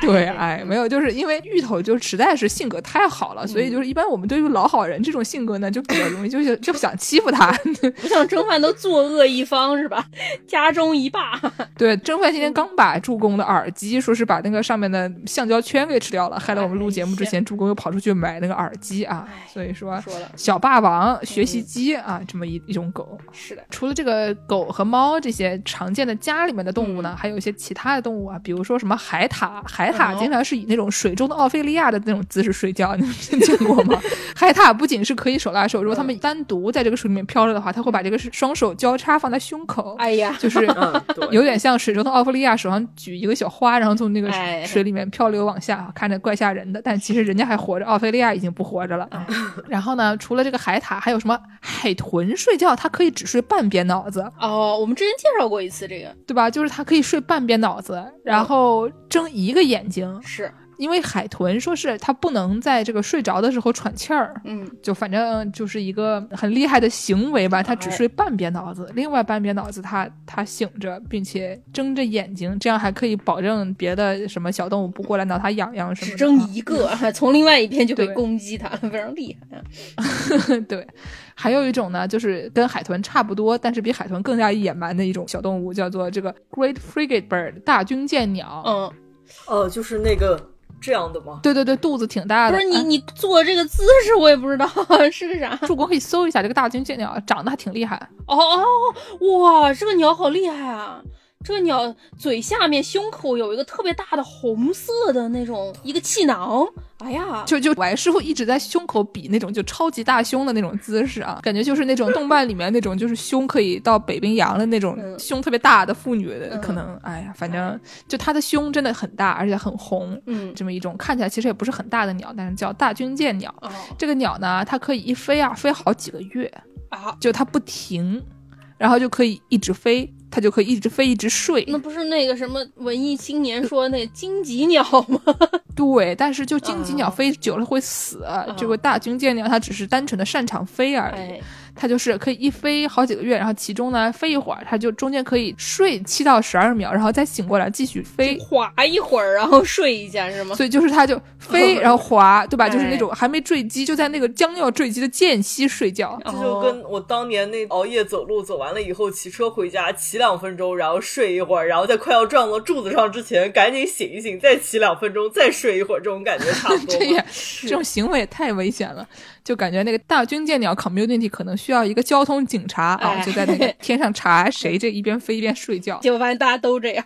对，哎，没有，就是因为芋头就实在是性格太好了，所以就是一般我们对于老好人这种性格呢，就比较容易就是就想欺负他。不像蒸饭都作恶一方是吧？家中一霸。对，蒸饭今天刚把助攻的耳机，说是把那个上面的橡胶圈给吃掉了，害得我们录节目之前，助攻又跑出去买那个耳机啊哎。所以说，说，小霸王学习机啊，这么一一种狗。是的，除了这个狗和猫这些常见的家里面的动物呢，还有一些其他的动物啊，比如说什么海獭，海獭哦经常是以那种水中的奥菲利亚的那种姿势睡觉，你们 见过吗？海獭不仅是可以手拉手，如果它们单独在这个水里面漂着的话，它会把这个双手交叉放在胸口，哎呀，就是有点像水中的奥菲利亚，手上举一个小花，然后从那个哎水里面漂流往下，看着怪吓人的。但其实人家还活着，奥菲利亚已经不活着了。哎 然后呢，除了这个海獭，还有什么海豚睡觉，它可以只睡半边脑子，哦，我们之前介绍过一次这个，对吧？就是它可以睡半边脑子，然后睁一个眼睛，是，因为海豚说是它不能在这个睡着的时候喘气儿。嗯，就反正就是一个很厉害的行为吧，它只哎睡半边脑子，另外半边脑子它它醒着，并且睁着眼睛，这样还可以保证别的什么小动物不过来挠它痒痒什么的。只睁一个，从另外一边就可以攻击它，非常厉害。对，还有一种呢，就是跟海豚差不多，但是比海豚更加野蛮的一种小动物，叫做这个 Great Frigate Bird 大军舰鸟。嗯，哦，就是那个这样的吗？对对对，肚子挺大的。不是你哎你做这个姿势，我也不知道 是个啥。助攻可以搜一下这个大军舰鸟，长得还挺厉害。哦哦，哇，这个鸟好厉害啊！这个鸟嘴下面胸口有一个特别大的红色的那种一个气囊，哎呀，就就我师傅一直在胸口比那种就超级大胸的那种姿势啊，感觉就是那种动漫里面那种就是胸可以到北冰洋的那种嗯胸特别大的妇女的，嗯可能哎呀，反正就她的胸真的很大，而且很红，嗯，这么一种看起来其实也不是很大的鸟，但是叫大军舰鸟。哦这个鸟呢，它可以一飞啊飞好几个月，啊，就它不停，然后就可以一直飞。它就可以一直飞一直睡。那不是那个什么文艺青年说那荆棘鸟吗？对，但是就荆棘鸟飞久了会死，这个大军舰鸟它只是单纯的擅长飞而已。它就是可以一飞好几个月，然后其中呢飞一会儿，它就中间可以睡七到十二秒，然后再醒过来继续飞，滑一会儿，然后睡一下是吗？所以就是它就飞，然后滑，对吧？就是那种还没坠机，就在那个将要坠机的间隙睡觉。这就跟我当年那熬夜走路，走完了以后骑车回家，骑两分钟，然后睡一会儿，然后在快要撞到柱子上之前赶紧醒一醒，再骑两分钟，再睡一会儿，这种感觉差不多。这也这种行为也太危险了。就感觉那个大军舰鸟 community 可能需要一个交通警察啊，就在那个 天上查谁这一边飞一边睡觉。结果发现大家都这样。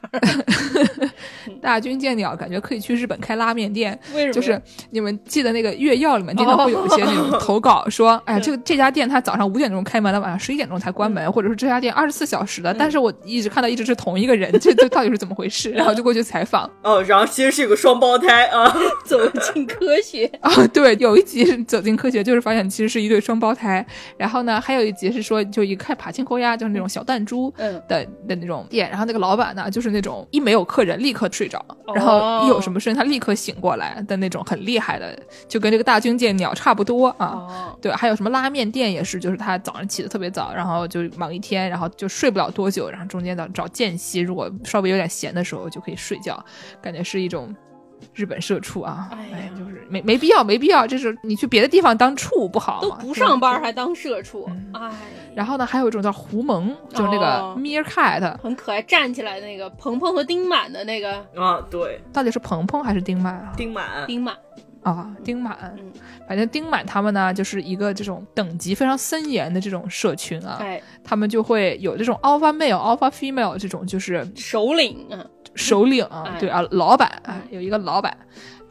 大军舰鸟感觉可以去日本开拉面店。为什么？就是你们记得那个月曜里面经常会有一些那种投稿说，哎，这个这家店它早上五点钟开门到，晚上十一点钟才关门，或者说这家店二十四小时的，但是我一直看到一直是同一个人，这这到底是怎么回事？然后就过去采访。哦，然后其实是有个双胞胎啊，走进科学啊，对，有一集是走进科学就。就是发现其实是一对双胞胎，然后呢，还有一集是说就一看爬青扣鸭，就是那种小弹珠的的那种店，然后那个老板呢，就是那种一没有客人立刻睡着，然后一有什么声音他立刻醒过来的那种很厉害的，就跟这个大军舰鸟差不多啊。对，还有什么拉面店也是，就是他早上起的特别早，然后就忙一天，然后就睡不了多久，然后中间找找间隙，如果稍微有点闲的时候就可以睡觉，感觉是一种。日本社畜啊，哎，就是没没必要，没必要，就是你去别的地方当畜不好吗？都不上班还当社畜，哎。然后呢，还有一种叫狐獴，就是那个 meerkat，很可爱，站起来那个鹏鹏和丁满的那个。啊，对，到底是鹏鹏还是丁满啊？丁满，丁满。啊，丁满，嗯，反正丁满他们呢，就是一个这种等级非常森严的这种社群啊，哎，他们就会有这种 alpha male、alpha female 这种，就是首领啊。首领啊，对啊，老板啊，有一个老板。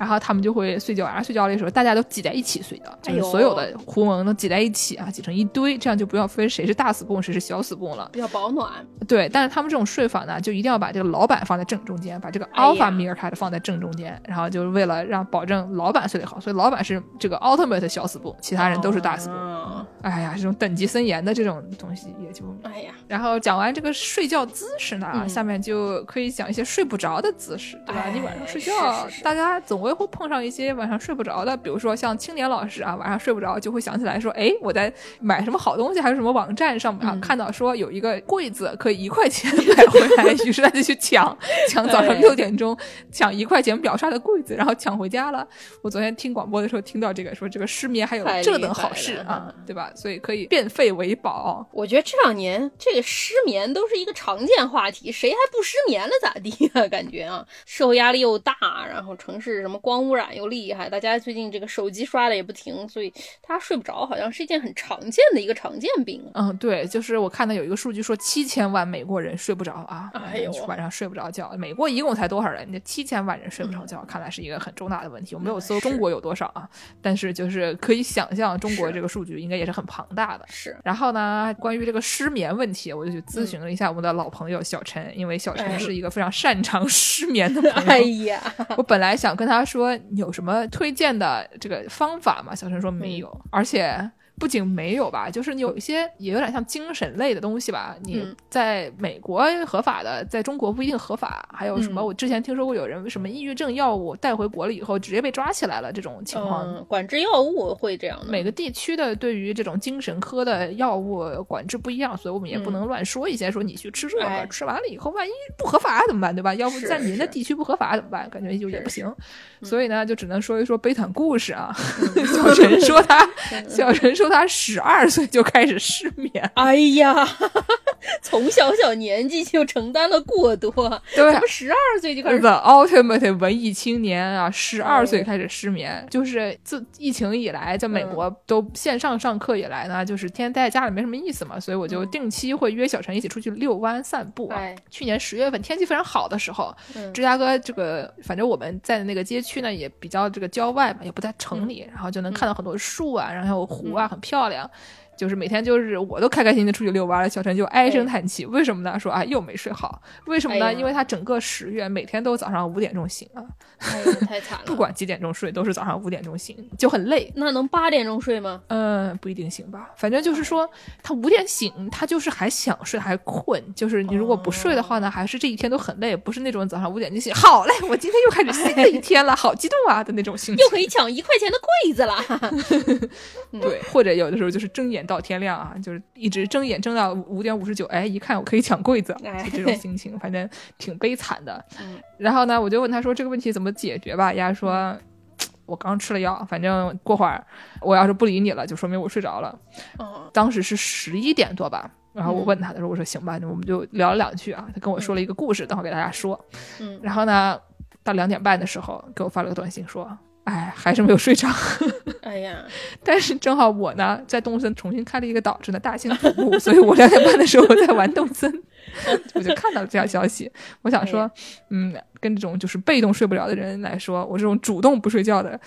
然后他们就会睡觉，晚上睡觉的时候，大家都挤在一起睡的，就是所有的狐獴都挤在一起啊，挤成一堆，这样就不要分谁是大死蹦，谁是小死蹦了，比较保暖。对，但是他们这种睡法呢，就一定要把这个老板放在正中间，把这个 alpha 米尔卡的放在正中间，然后就是为了让保证老板睡得好，所以老板是这个 ultimate 小死蹦，其他人都是大死蹦。哎呀，这种等级森严的这种东西也就哎呀。然后讲完这个睡觉姿势呢，下面就可以讲一些睡不着的姿势，对吧？你晚上睡觉，大家总会会碰上一些。晚上睡不着的，比如说像青年老师啊，晚上睡不着就会想起来说，哎，我在买什么好东西，还是什么网站上啊，看到说有一个柜子可以一块钱买回来，于是他就去抢，抢早上六点钟抢一块钱秒杀的柜子，然后抢回家了。我昨天听广播的时候听到这个，说这个失眠还有这等好事啊，对吧？所以可以变废为宝。我觉得这两年这个失眠都是一个常见话题，谁还不失眠了咋地啊？感觉啊，社会压力又大，然后城市什么光污染又厉。害！大家最近这个手机刷的也不停，所以他睡不着，好像是一件很常见的一个常见病。嗯，对，就是我看到有一个数据说，七千万美国人睡不着啊，哎呦，晚上睡不着觉。美国一共才多少人？那七千万人睡不着觉，看来是一个很重大的问题。我没有搜中国有多少啊，但是就是可以想象，中国这个数据应该也是很庞大的。是。然后呢，关于这个失眠问题，我就去咨询了一下我们的老朋友小陈，因为小陈是一个非常擅长 失眠的朋友。哎呀，我本来想跟他说有什么推荐的。这个方法吗，小陈说没有，而且。不仅没有吧，就是你有一些也有点像精神类的东西吧。你在美国合法的，在中国不一定合法。还有什么？我之前听说过有人什么抑郁症药物带回国了以后，直接被抓起来了这种情况。管制药物会这样的。每个地区的对于这种精神科的药物管制不一样，所以我们也不能乱说一些。说你去吃这个，吃完了以后万一不合法怎么办？对吧？要不在您的地区不合法怎么办？感觉就也不行。所以呢，就只能说一说悲惨故事啊。小陈说他，小陈说。他十二岁就开始失眠，哎呀，从小小年纪就承担了过多，对，怎么十二岁就开始？The ultimate 文艺青年啊，十二岁开始失眠，就是自疫情以来，在美国都线上上课以来呢，就是天天待在家里没什么意思嘛，所以我就定期会约小陈一起出去遛弯散步。去年十月份天气非常好的时候，芝加哥这个反正我们在的那个街区呢也比较这个郊外嘛，也不在城里，然后就能看到很多树啊，然后湖啊，很。漂亮，就是每天就是我都开开心心的出去遛弯了，小陈就唉声叹气，为什么呢？说啊又没睡好，为什么呢？因为他整个十月每天都早上五点钟醒啊，太惨了，不管几点钟睡都是早上五点钟醒，就很累。那能八点钟睡吗？嗯，不一定行吧，反正就是说他五点醒，他就是还想睡还困，就是你如果不睡的话呢，还是这一天都很累，不是那种早上五点就醒，好嘞，我今天又开始新的一天了，好激动啊的那种心情，又可以抢一块钱的柜子了。对，或者有的时候就是睁眼到天亮啊，就是一直睁眼睁到五点五十九，哎，一看我可以抢柜子，就这种心情，反正挺悲惨的。然后呢，我就问他说这个问题怎么解决吧？丫说，我刚吃了药，反正过会儿我要是不理你了，就说明我睡着了。当时是十一点多吧，然后我问他，他说我说行吧，那我们就聊了两句啊。他跟我说了一个故事，等会儿给大家说。嗯，然后呢，到两点半的时候给我发了个短信说。哎，还是没有睡着。哎呀，但是正好我呢在动森重新开了一个岛，正在大兴土木，所以我两点半的时候我在玩动森，我就看到了这条消息。我想说，嗯，跟这种就是被动睡不了的人来说，我这种主动不睡觉的，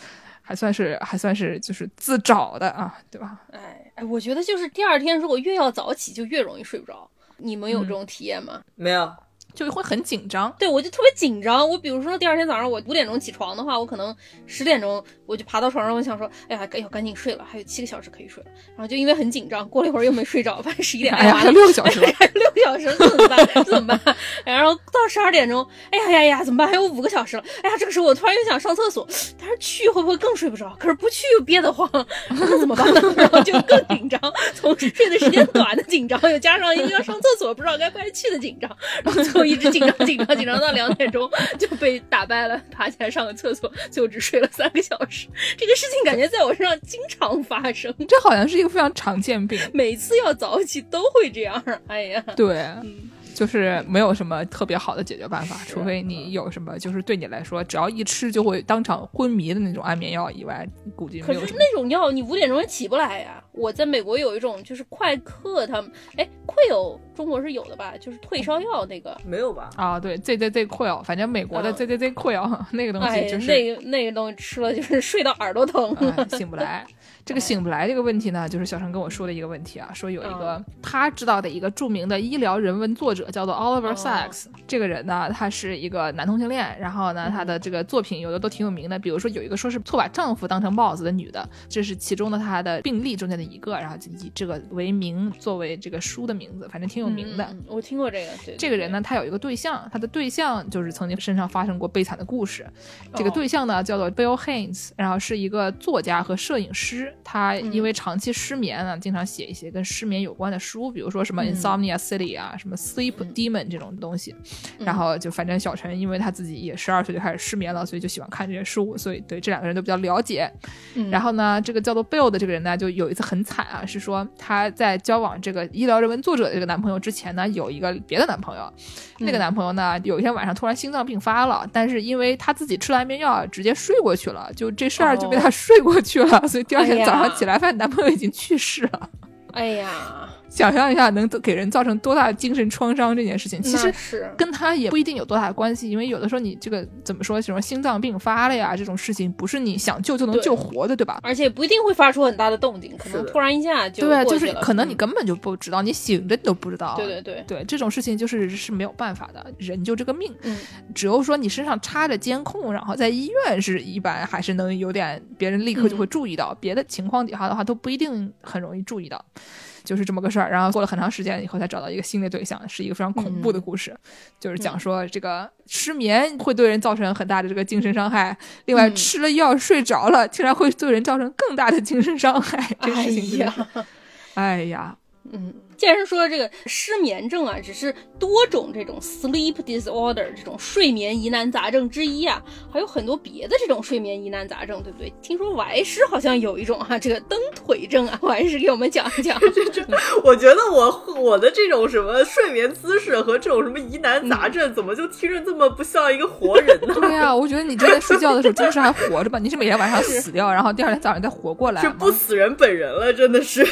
还算是还算是就是自找的啊，对吧？哎哎，我觉得就是第二天如果越要早起，就越容易睡不着。你们有这种体验吗？没有。就会很紧张，对我就特别紧张。我比如说第二天早上我五点钟起床的话，我可能十点钟我就爬到床上，我想说，哎呀，要赶紧睡了，还有七个小时可以睡了。然后就因为很紧张，过了一会儿又没睡着，反正十一点，哎呀，还有六个小时，还有六个小时，这怎么办？这怎么办？然后到十二点钟，哎呀呀呀，怎么办？还有五个小时了。哎呀，这个时候我突然又想上厕所，但是去会不会更睡不着？可是不去又憋得慌，那怎么办呢？然后就更紧张，从睡的时间短的紧张，又加上一个要上厕所不知道该不该去的紧张，然后一直紧张紧张紧张到两点钟就被打败了，爬起来上个厕所，最后只睡了三个小时。这个事情感觉在我身上经常发生，这好像是一个非常常见病，每次要早起都会这样。哎呀，对。就是没有什么特别好的解决办法，除非你有什么，就是对你来说，只要一吃就会当场昏迷的那种安眠药以外，估计没有。可是那种药你五点钟也起不来呀。我在美国有一种就是快克，他们哎，Quil 中国是有的吧？就是退烧药那个没有吧？啊，对，Z Z Z Quil，反正美国的 Z Z Z Quil 那个东西就是那个那个东西吃了就是睡到耳朵疼，醒不来。这个醒不来这个问题呢，就是小陈跟我说的一个问题啊，说有一个他知道的一个著名的医疗人文作者叫做 Oliver Sacks，这个人呢，他是一个男同性恋，然后呢，他的这个作品有的都挺有名的，比如说有一个说是错把丈夫当成帽子的女的，这是其中的他的病例中间的一个，然后就以这个为名作为这个书的名字，反正挺有名的。我听过这个。这个人呢，他有一个对象，他的对象就是曾经身上发生过悲惨的故事，这个对象呢叫做 Bill Haynes，然后是一个作家和摄影师。他因为长期失眠啊，经常写一些跟失眠有关的书，比如说什么 Insomnia City 啊，什么 Sleep Demon 这种东西。然后就反正小陈，因为他自己也十二岁就开始失眠了，所以就喜欢看这些书，所以对这两个人都比较了解。然后呢，这个叫做 Bill 的这个人呢，就有一次很惨啊，是说她在交往这个医疗人文作者的这个男朋友之前呢，有一个别的男朋友。那个男朋友呢，有一天晚上突然心脏病发了，但是因为她自己吃了安眠药，直接睡过去了，就这事儿就被她睡过去了，所以第二天早上起来发现男朋友已经去世了。哎呀。想象一下，能给人造成多大的精神创伤这件事情，其实跟他也不一定有多大的关系，因为有的时候你这个怎么说，什么心脏病发了呀，这种事情不是你想救就能救活的，对吧？而且不一定会发出很大的动静，可能突然一下就对，就是可能你根本就不知道，你醒着你都不知道。对对对对，这种事情就是是没有办法的，人就这个命。嗯，只有说你身上插着监控，然后在医院是一般还是能有点别人立刻就会注意到，别的情况底下的话都不一定很容易注意到。就是这么个事儿，然后过了很长时间以后才找到一个新的对象，是一个非常恐怖的故事，就是讲说这个失眠会对人造成很大的这个精神伤害，另外吃了药睡着了，竟然会对人造成更大的精神伤害，这事情哎呀，哎呀，嗯。既然说这个失眠症啊，只是多种这种 sleep disorder 这种睡眠疑难杂症之一啊，还有很多别的这种睡眠疑难杂症，对不对？听说王师好像有一种哈，这个蹬腿症啊，王师给我们讲一讲。这这，我觉得我我的这种什么睡眠姿势和这种什么疑难杂症，怎么就听着这么不像一个活人呢？对呀，我觉得你正在睡觉的时候，真是还活着吧？你是每天晚上 死掉，然后第二天早上再活过来？是不死人本人了，真的是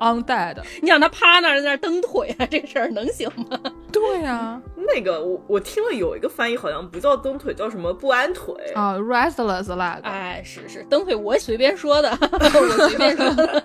undead。你想他趴那儿在那蹬腿啊，这事儿能行吗？对呀，那个我我听了有一个翻译，好像不叫蹬腿，叫什么不安腿啊，restless leg。哎，是是蹬腿，我随便说的，我随便说的。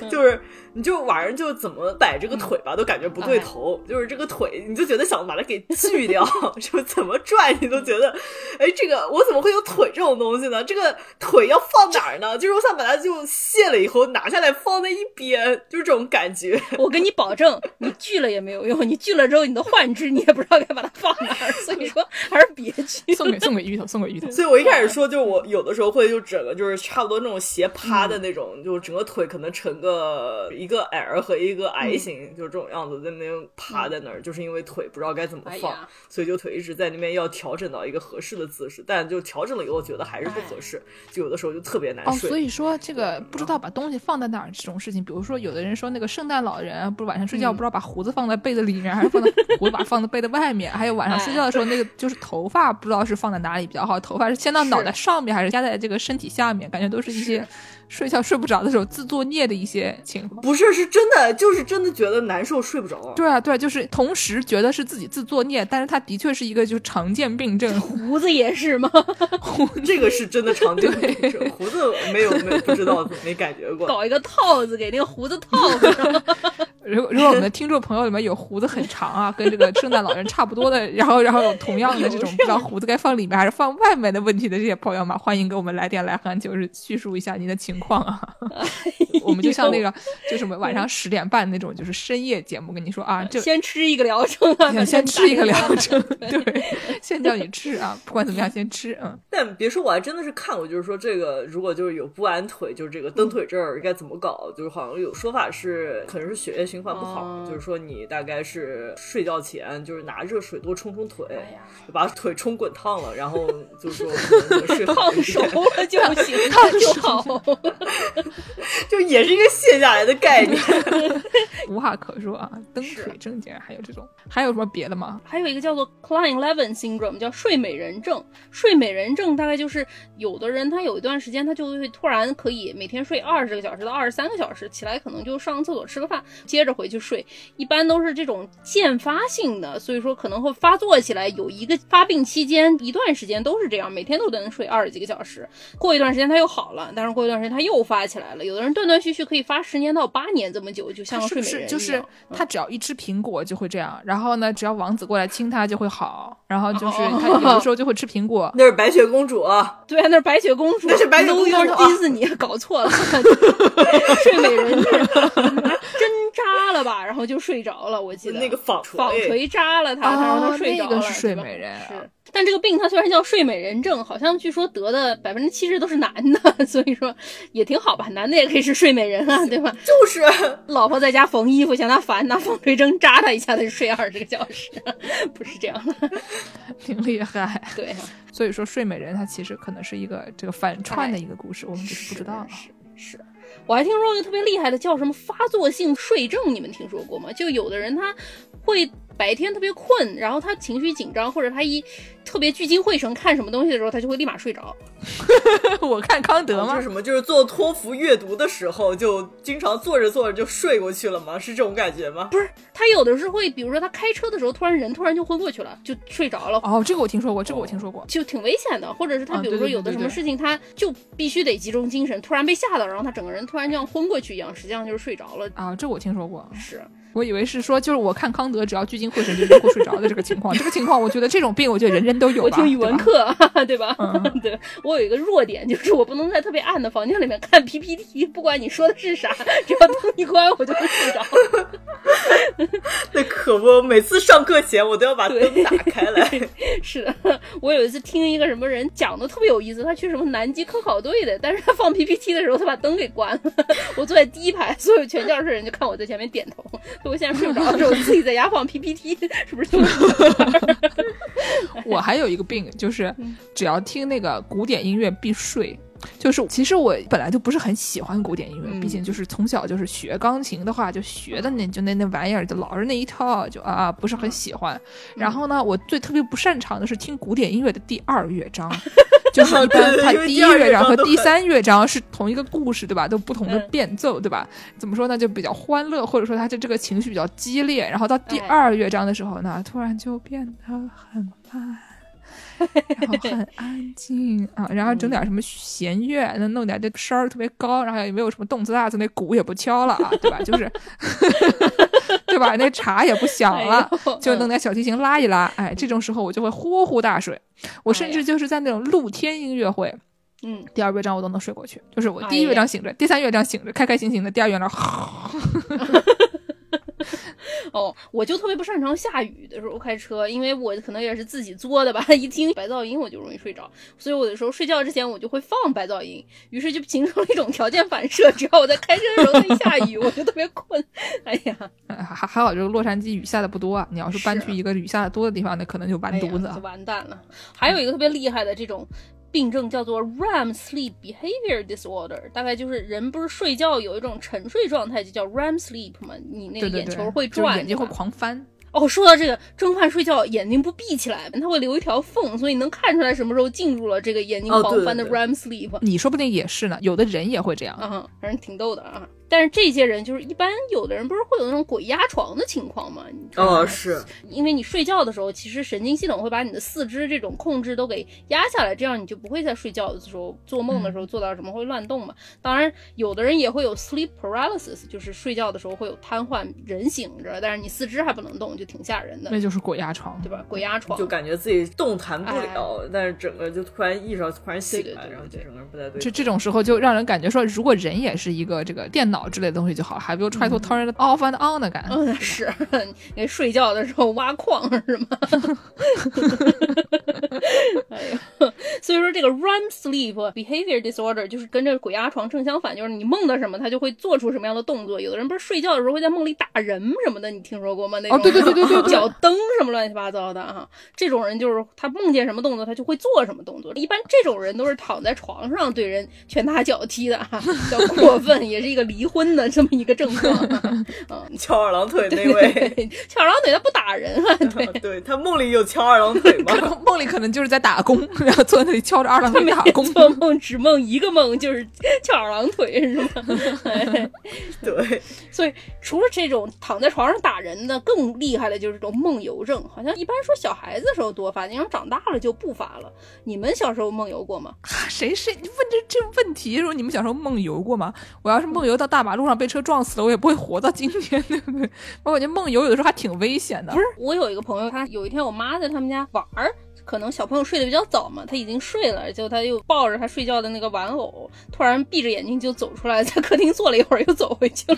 就是你就晚上就怎么摆这个腿吧，都感觉不对头，就是这个腿，你就觉得想把它给锯掉，就怎么拽你都觉得，哎，这个我怎么会有腿这种东西呢？这个腿要放哪儿呢？就是我想把它就卸了以后拿下来放在一边，就是这种感觉。我跟你保证，你锯了也没有用，你锯了之后你的换肢你也不知道该把它放哪儿，所以说还是别锯。送给送给芋头，送给芋头。所以我一开始说，就我有的时候会就整个就是差不多那种斜趴的那种，就整个腿可能成个一个 L 和一个 I 型，就是这种样子在那边趴在那儿，就是因为腿不知道该怎么放，所以就腿一直在那边要调整到一个合适的姿势，但就调整了以后觉得还是不合适，就有的时候就特别难睡。哦，所以说这个不知道把东西放在哪儿这种事情，比如说有的人说那个圣诞老人不是晚上睡觉不知道把胡子放在被子里面还是放在 胡子把放在被子外面，还有晚上睡觉的时候那个就是头发不知道是放在哪里比较好，头发是先到脑袋上面还是压在这个身体下面，感觉都是一些。睡觉睡不着的时候自作孽的一些情况，不是是真的，就是真的觉得难受睡不着。对啊，对啊，就是同时觉得是自己自作孽，但是他的确是一个就是常见病症。胡子也是吗？胡这个是真的常见病症。胡子没有没有不知道没感觉过。搞一个套子给那个胡子套上。如果如果我们的听众朋友里面有胡子很长啊，跟这个圣诞老人差不多的，然后然后有同样的这种不知道胡子该放里面还是放外面的问题的这些朋友们，欢迎给我们来电来函，就是叙述一下您的情况啊。我们就像那个就什么晚上十点半那种就是深夜节目，跟你说啊，就先吃一个疗程啊，先吃一个疗程，对，先叫你吃啊，不管怎么样先吃啊。但别说，我还真的是看过，就是说这个如果就是有不安腿，就是这个蹬腿症该怎么搞，就是好像有说法是可能是血液循环不好，就是说你大概是睡觉前就是拿热水多冲冲腿，就把腿冲滚烫了，然后就是说 睡烫熟了就行，烫就好，就也是一个卸下来的概念，无话可说啊。蹬腿症竟然还有这种，还有什么别的吗？还有一个叫做 Klein-Levin syndrome，叫睡美人症。睡美人症大概就是有的人他有一段时间他就会突然可以每天睡二十个小时到二十三个小时，起来可能就上个厕所吃个饭，接着回去睡，一般都是这种渐发性的，所以说可能会发作起来，有一个发病期间一段时间都是这样，每天都能睡二十几个小时，过一段时间他又好了，但是过一段时间他又发起来了。有的人断断续续可以发十年到八年这么久，就像睡美人就是他只要一吃苹果就会这样，然后呢，只要王子过来亲他就会好，然后就是他有的 时候就会吃苹果。那是白雪公主，对，那是白雪公主，那是白雪公主。迪士尼搞错了，睡美人 针扎了吧，然后就睡着了。我记得那个纺纺锤扎了他，然后他睡着了。是睡美人是。但这个病它虽然叫睡美人症，好像据说得的百分之七十都是男的，所以说也挺好吧，男的也可以是睡美人啊，对吧？就是 老婆在家缝衣服嫌他烦，拿纺锤针扎他一下，他就睡二十个小时，不是这样的，挺厉害。对，所以说睡美人它其实可能是一个这个反串的一个故事，我们只是不知道。是是，我还听说一个特别厉害的叫什么发作性睡症，你们听说过吗？就有的人他会。白天特别困，然后他情绪紧张，或者他一特别聚精会神看什么东西的时候，他就会立马睡着。我看康德吗？是什么？就是做托福阅读的时候，就经常坐着坐着就睡过去了吗？是这种感觉吗？不是，他有的是会，比如说他开车的时候，突然人突然就昏过去了，就睡着了。哦，这个我听说过，这个我听说过，就挺危险的。或者是他，比如说有的什么事情，他就必须得集中精神，突然被吓到，然后他整个人突然就像昏过去一样，实际上就是睡着了。啊，这我听说过，是。我以为是说，就是我看康德，只要聚精会神就能够睡着的这个情况。这个情况，我觉得这种病，我觉得人人都有。我听语文课，对吧？对，我有一个弱点，就是我不能在特别暗的房间里面看 PPT，不管你说的是啥，只要灯一关，我就会睡着。那可不，每次上课前我都要把灯打开来。是的，我有一次听一个什么人讲的特别有意思，他去什么南极科考队的，但是他放 PPT 的时候，他把灯给关了。我坐在第一排，所有全教室人就看我在前面点头。我现在睡不着的时候，自己在家放 PPT，是不是？我还有一个病，就是只要听那个古典音乐必睡。就是其实我本来就不是很喜欢古典音乐，毕竟就是从小就是学钢琴的话，就学的那就那那玩意儿，就老是那一套，就啊不是很喜欢。然后呢，我最特别不擅长的是听古典音乐的第二乐章。就是一般，它第一乐章和第三乐章是同一个故事，对吧？都不同的变奏，对吧？怎么说呢？就比较欢乐，或者说它就这个情绪比较激烈。然后到第二乐章的时候呢，突然就变得很慢。然后很 安静啊，然后整点什么弦乐，那弄点这声儿特别高，然后也没有什么动次打次，那鼓也不敲了啊，对吧？就是，对吧？那茶也不响了，就弄点小提琴拉一拉，哎，这种时候我就会呼呼大睡。我甚至就是在那种露天音乐会。嗯，第二乐章我都能睡过去，就是我第一乐章醒着，第三乐章醒着，开开心心的，第二乐章，哦，我就特别不擅长下雨的时候开车，因为我可能也是自己作的吧，一听白噪音我就容易睡着，所以我有时候睡觉之前我就会放白噪音，于是就形成了一种条件反射，只要我在开车的时候一下雨，我就特别困。哎呀，还还好，这个洛杉矶雨下的不多啊，你要是搬去一个雨下的多的地方，那可能就完犊子，就完蛋了。还有一个特别厉害的这种。病症叫做 REM sleep behavior disorder，大概就是人不是睡觉有一种沉睡状态，就叫 REM sleep 嘛，你那个眼球会转，眼睛会狂翻。哦，说到这个，蒸饭睡觉眼睛不闭起来，它会留一条缝，所以能看出来什么时候进入了这个眼睛狂翻的 REM sleep。你说不定也是呢，有的人也会这样，嗯，反正挺逗的啊。但是这些人就是一般，有的人不是会有那种鬼压床的情况吗？哦，是因为你睡觉的时候，其实神经系统会把你的四肢这种控制都给压下来，这样你就不会在睡觉的时候做梦的时候做到什么会乱动嘛。当然，有的人也会有 sleep paralysis，就是睡觉的时候会有瘫痪，人醒着，但是你四肢还不能动，就挺吓人的。那就是鬼压床，对吧？鬼压床就感觉自己动弹不了，但是整个就突然意识到，突然醒来，然后就整个人不太对。这这种时候就让人感觉说，如果人也是一个这个电脑之类的东西就好了。还不如 try to turn it off and on 的感觉。嗯，是 你睡觉的时候挖矿是吗？哎呀，所以说这个 REM sleep behavior disorder 就是跟这个鬼压床正相反，就是你梦到什么，他就会做出什么样的动作。有的人不是睡觉的时候会在梦里打人什么的，你听说过吗？那种对对对对对，脚蹬什么乱七八糟的啊。这种人就是他梦见什么动作，他就会做什么动作。一般这种人都是躺在床上对人拳打脚踢的哈，比较过分，也是一个离婚的这么一个。症状，嗯，翘二郎腿那位，翘二郎腿他不打人啊，对，对他梦里有翘二郎腿吗？梦里可能就是在打工，然后坐在那里翘着二郎腿打工。做梦只梦一个梦，就是翘二郎腿，是吗？对，所以除了这种躺在床上打人的，更厉害的就是这种梦游症，好像一般说小孩子的时候多发，你要长大了就不发了。你们小时候梦游过吗？谁谁问这这问题？说你们小时候梦游过吗？我要是梦游到大马路上被车撞死。了我也不会活到今天，对不对？我感觉梦游有的时候还挺危险的。不是，我有一个朋友，他有一天我妈在他们家玩儿，可能小朋友睡得比较早嘛，他已经睡了，结果他又抱着他睡觉的那个玩偶，突然闭着眼睛就走出来，在客厅坐了一会儿又走回去了。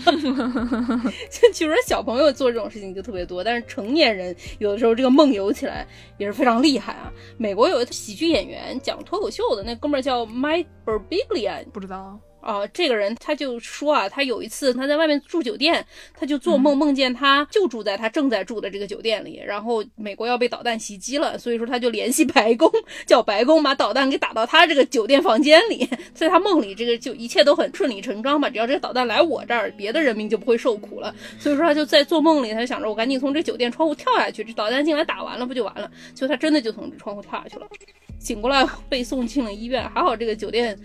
就据说小朋友做这种事情就特别多，但是成年人有的时候这个梦游起来也是非常厉害啊。美国有一个喜剧演员讲脱口秀的那哥们儿叫 Mike Birbiglia，不知道。啊，这个人他就说啊，他有一次他在外面住酒店，他就做梦梦见他就住在他正在住的这个酒店里，然后美国要被导弹袭击了，所以说他就联系白宫，叫白宫把导弹给打到他这个酒店房间里，在他梦里这个就一切都很顺理成章嘛，只要这个导弹来我这儿，别的人民就不会受苦了，所以说他就在做梦里，他就想着我赶紧从这酒店窗户跳下去，这导弹进来打完了不就完了，结果他真的就从这窗户跳下去了。醒过来被送进了医院，还好这个酒店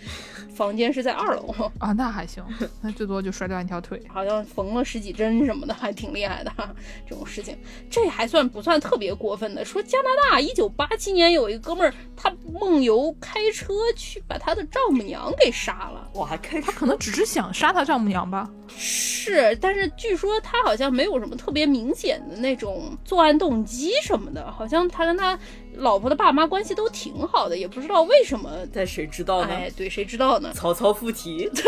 房间是在二楼 啊，那还行，那最多就摔断一条腿，好像缝了十几针什么的，还挺厉害的。这种事情，这还算不算特别过分的？说加拿大一九八七年有一个哥们儿，他梦游开车去把他的丈母娘给杀了。我，还开他可能只是想杀他丈母娘吧？是，但是据说他好像没有什么特别明显的那种作案动机什么的，好像他跟他。老婆的爸妈关系都挺好的，也不知道为什么。但谁知道呢？哎，对，谁知道呢？曹操附体，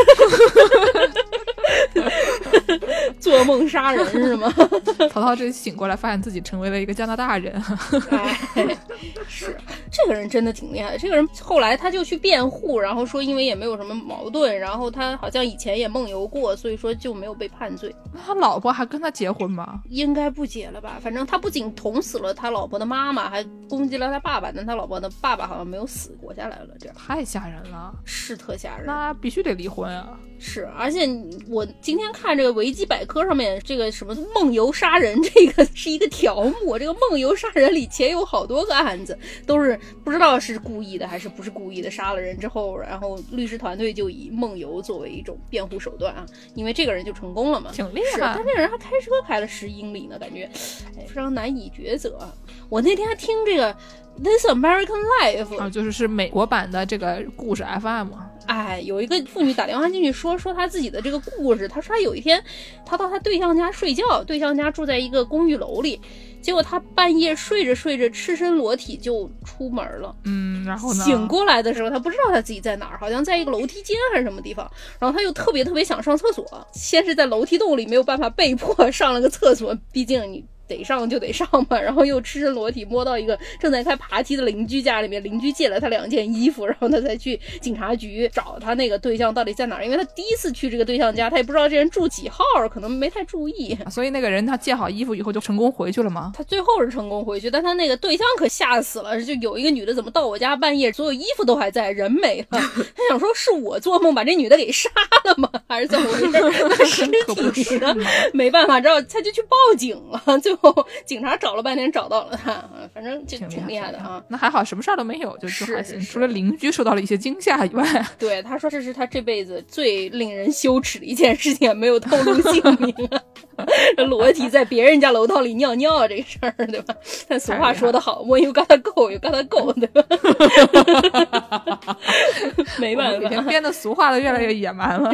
做梦杀人 是吗？曹操这醒过来，发现自己成为了一个加拿大人。哎，是这个人真的挺厉害的。这个人后来他就去辩护，然后说因为也没有什么矛盾，然后他好像以前也梦游过，所以说就没有被判罪。那他老婆还跟他结婚吗？应该不结了吧？反正他不仅捅死了他老婆的妈妈，还攻击了。他爸爸，但他老婆的爸爸好像没有死，活下来了。这样太吓人了，是特吓人。那必须得离婚啊！是，而且我今天看这个维基百科上面这个什么梦游杀人，这个是一个条目。这个梦游杀人里前有好多个案子，都是不知道是故意的还是不是故意的。杀了人之后，然后律师团队就以梦游作为一种辩护手段啊，因为这个人就成功了嘛，挺厉害。但这个人还开车开了十英里呢，感觉非常难以抉择。我那天还听这个。This American Life 啊，就是是美国版的这个故事 FM。哎，有一个妇女打电话进去说说她自己的这个故事。她说她有一天，她到她对象家睡觉，对象家住在一个公寓楼里，结果她半夜睡着睡着，赤身裸体就出门了。嗯，然后呢？醒过来的时候，她不知道她自己在哪儿，好像在一个楼梯间还是什么地方。然后她又特别特别想上厕所，先是在楼梯洞里没有办法，被迫上了个厕所。毕竟你。得上就得上嘛，然后又赤身裸体摸到一个正在开爬梯的邻居家里面，邻居借了他两件衣服，然后他才去警察局找他那个对象到底在哪儿，因为他第一次去这个对象家，他也不知道这人住几号，可能没太注意。所以那个人他借好衣服以后就成功回去了吗？他最后是成功回去，但他那个对象可吓死了，就有一个女的怎么到我家半夜，所有衣服都还在，人没了。他想说是我做梦把这女的给杀了吗？还是怎么回事？那尸体呢？没办法，之后他就去报警了，最后 警察。找了半天找到了他，反正就挺厉害的啊。那还好，什么事儿都没有，就就还行。除了邻居受到了一些惊吓以外，对他说这是他这辈子最令人羞耻的一件事情，没有透露姓名，裸体在别人家楼道里尿尿这事儿，对吧？但俗话说得好，我又 gotta go，又 gotta go，对吧？没办法，编的俗话都越来越野蛮了。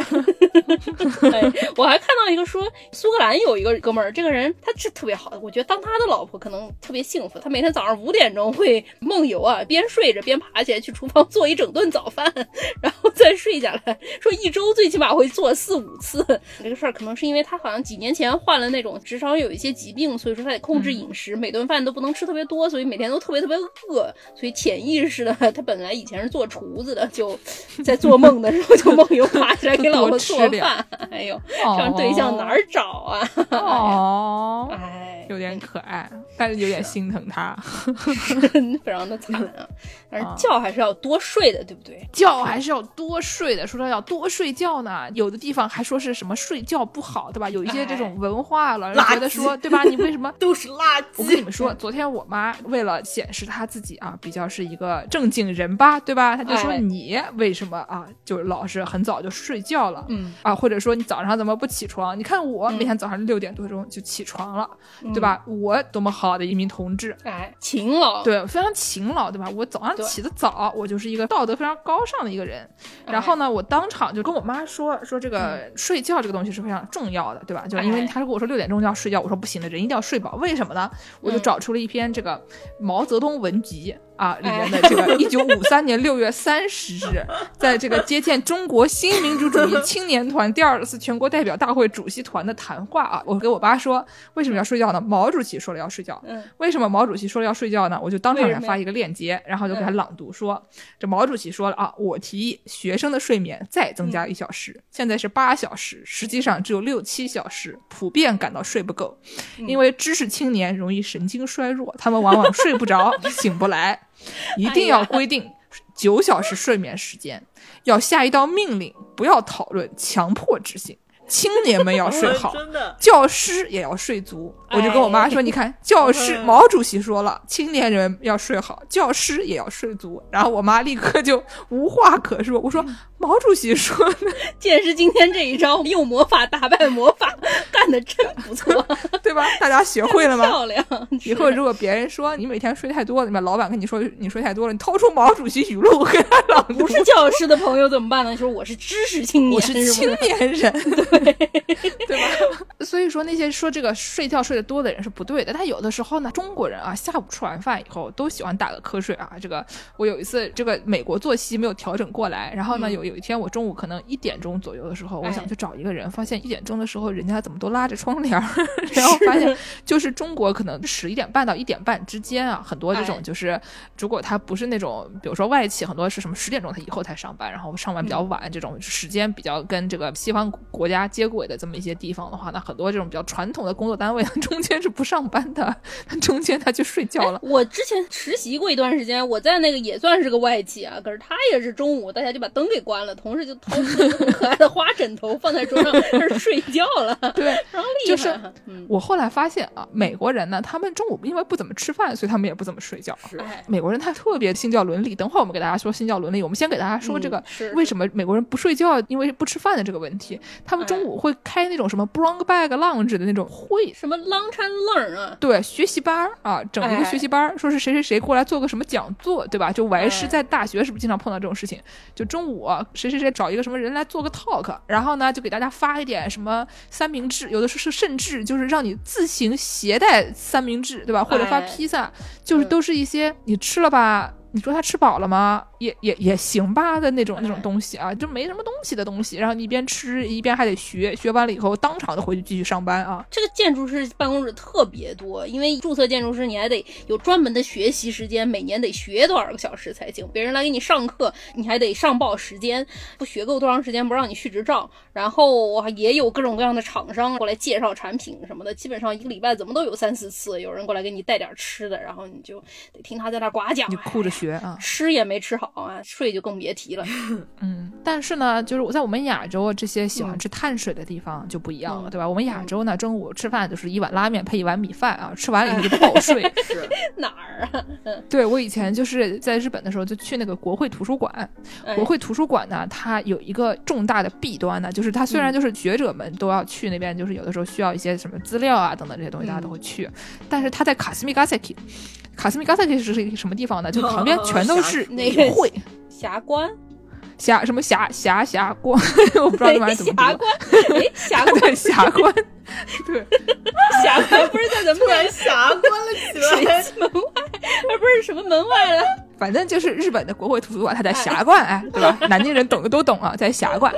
我还看到一个说，苏格兰有一个哥们儿，这个人他是特别好的，我觉得当他的老。婆可能特别幸福，他每天早上五点钟会梦游啊，边睡着边爬起来去厨房做一整顿早饭，然后再睡下来。说一周最起码会做四五次。这个事儿可能是因为他好像几年前患了那种直肠有一些疾病，所以说他得控制饮食，每顿饭都不能吃特别多，所以每天都特别特别饿。所以潜意识的，他本来以前是做厨子的，就在做梦的时候就梦游 爬起来给老婆做饭。哎呦，这样对象哪儿找啊？哦，哎，有点可爱。但是有点心疼他，非常的惨啊！但是觉还是要多睡的，对不对？觉还是要多睡的。说到要多睡觉呢，有的地方还说是什么睡觉不好，对吧？有一些这种文化了，觉得说，对吧？你为什么 都是垃圾？我跟你们说，昨天我妈为了显示她自己啊，比较是一个正经人吧，对吧？她就说你为什么啊，就老是很早就睡觉了，嗯啊，或者说你早上怎么不起床？你看我每天早上六点多钟就起床了，对吧？我多么好的一名同志，哎，勤劳，对，非常勤劳，对吧？我早上起得早，我就是一个道德非常高尚的一个人。然后呢，我当场就跟我妈说说这个睡觉这个东西是非常重要的，对吧？就因为他跟我说六点钟就要睡觉，我说不行的，人一定要睡饱。为什么呢？我就找出了一篇这个毛泽东文集。啊，里面的这个 一九五三年六月三十日，在这个接见中国新民主主义 青年团第二次全国代表大会主席团的谈话啊，我给我爸说为什么要睡觉呢？毛主席说了要睡觉。嗯，为什么毛主席说了要睡觉呢？我就当场给他发一个链接，然后就给他朗读说，这毛主席说了啊，我提议学生的睡眠再增加一小时，现在是八小时，实际上只有六七小时，普遍感到睡不够，因为知识青年容易神经衰弱，他们往往睡不着，醒不来。一定要规定九小时睡眠时间，要下一道命令，不要讨论，强迫执行。青年们要睡好，教师也要睡足。我就跟我妈说：“你看，教师毛主席说了，青年人要睡好，教师也要睡足。”然后我妈立刻就无话可说。我说：“毛主席说的，见识今天这一招用魔法打败魔法，干的真不错，对吧？大家学会了吗？漂亮。以后如果别人说你每天睡太多了，你们老板跟你说你睡太多了，你掏出毛主席语录跟他朗读。不是教师的朋友怎么办呢？说我是知识青年，我是青年人，对对吧？所以说那些说这个睡觉睡。得多的人是不对的，但有的时候呢，中国人啊，下午吃完饭以后都喜欢打个瞌睡啊。这个我有一次，这个美国作息没有调整过来，然后呢，有有一天我中午可能一点钟左右的时候，我想去找一个人，发现一点钟的时候人家怎么都拉着窗帘，然后发现就是中国可能十一点半到一点半之间啊，很多这种就是如果他不是那种，比如说外企，很多是什么十点钟他以后才上班，然后上班比较晚，这种时间比较跟这个西方国家接轨的这么一些地方的话，那很多这种比较传统的工作单位。中间是不上班的，他 中间他去睡觉了。我之前实习过一段时间，我在那个也算是个外企啊，可是他也是中午大家就把灯给关了，同事就掏出可爱的花枕头放在桌上开始睡觉了。对，就是我后来发现啊，美国人呢，他们中午因为不怎么吃饭，所以他们也不怎么睡觉。是，美国人他特别信教伦理。等会儿我们给大家说信教伦理，我们先给大家说这个为什么美国人不睡觉，因为不吃饭的这个问题。他们中午会开那种什么 Brown Bag Lounge 的那种会，什么 Lunch and Learn 啊？对，学习班啊，整一个学习班，说是谁谁谁过来做个什么讲座，对吧？就我是在大学是不是经常碰到这种事情？就中午谁谁谁找一个什么人来做个 talk，然后呢就给大家发一点什么三明治，有的时候是甚至就是让你自行携带三明治，对吧？或者发披萨，就是都是一些你吃了吧。你说他吃饱了吗？也也也行吧的那种那种东西啊，就没什么东西的东西。然后你一边吃一边还得学，学完了以后当场就回去继续上班啊。这个建筑师办公室特别多，因为注册建筑师你还得有专门的学习时间，每年得学多少个小时才行。别人来给你上课，你还得上报时间，不学够多长时间不让你续执照。然后也有各种各样的厂商过来介绍产品什么的，基本上一个礼拜怎么都有三四次，有人过来给你带点吃的，然后你就得听他在那呱讲，你哭着学。学啊，吃也没吃好啊，睡就更别提了。嗯，但是呢，就是我在我们亚洲这些喜欢吃碳水的地方就不一样了，对吧？我们亚洲呢，中午吃饭就是一碗拉面配一碗米饭啊，吃完了以后就不好睡。是 哪儿啊？对我以前就是在日本的时候，就去那个国会图书馆。国会图书馆呢，它有一个重大的弊端呢，就是它虽然就是学者们都要去那边，就是有的时候需要一些什么资料啊等等这些东西，大家都会去。但是它在卡斯米加塞基。卡斯米加塞其实是一个什么地方呢？就旁边全都是那个会。霞关，霞什么霞霞霞关，我不知道这玩意怎么霞关，哎，霞关？霞关，对，霞关不是在咱们突然霞关了起来，门外，而不是什么门外了。反正就是日本的国会图书馆，它在霞关，哎，对吧？南京人懂的都懂啊，在霞关。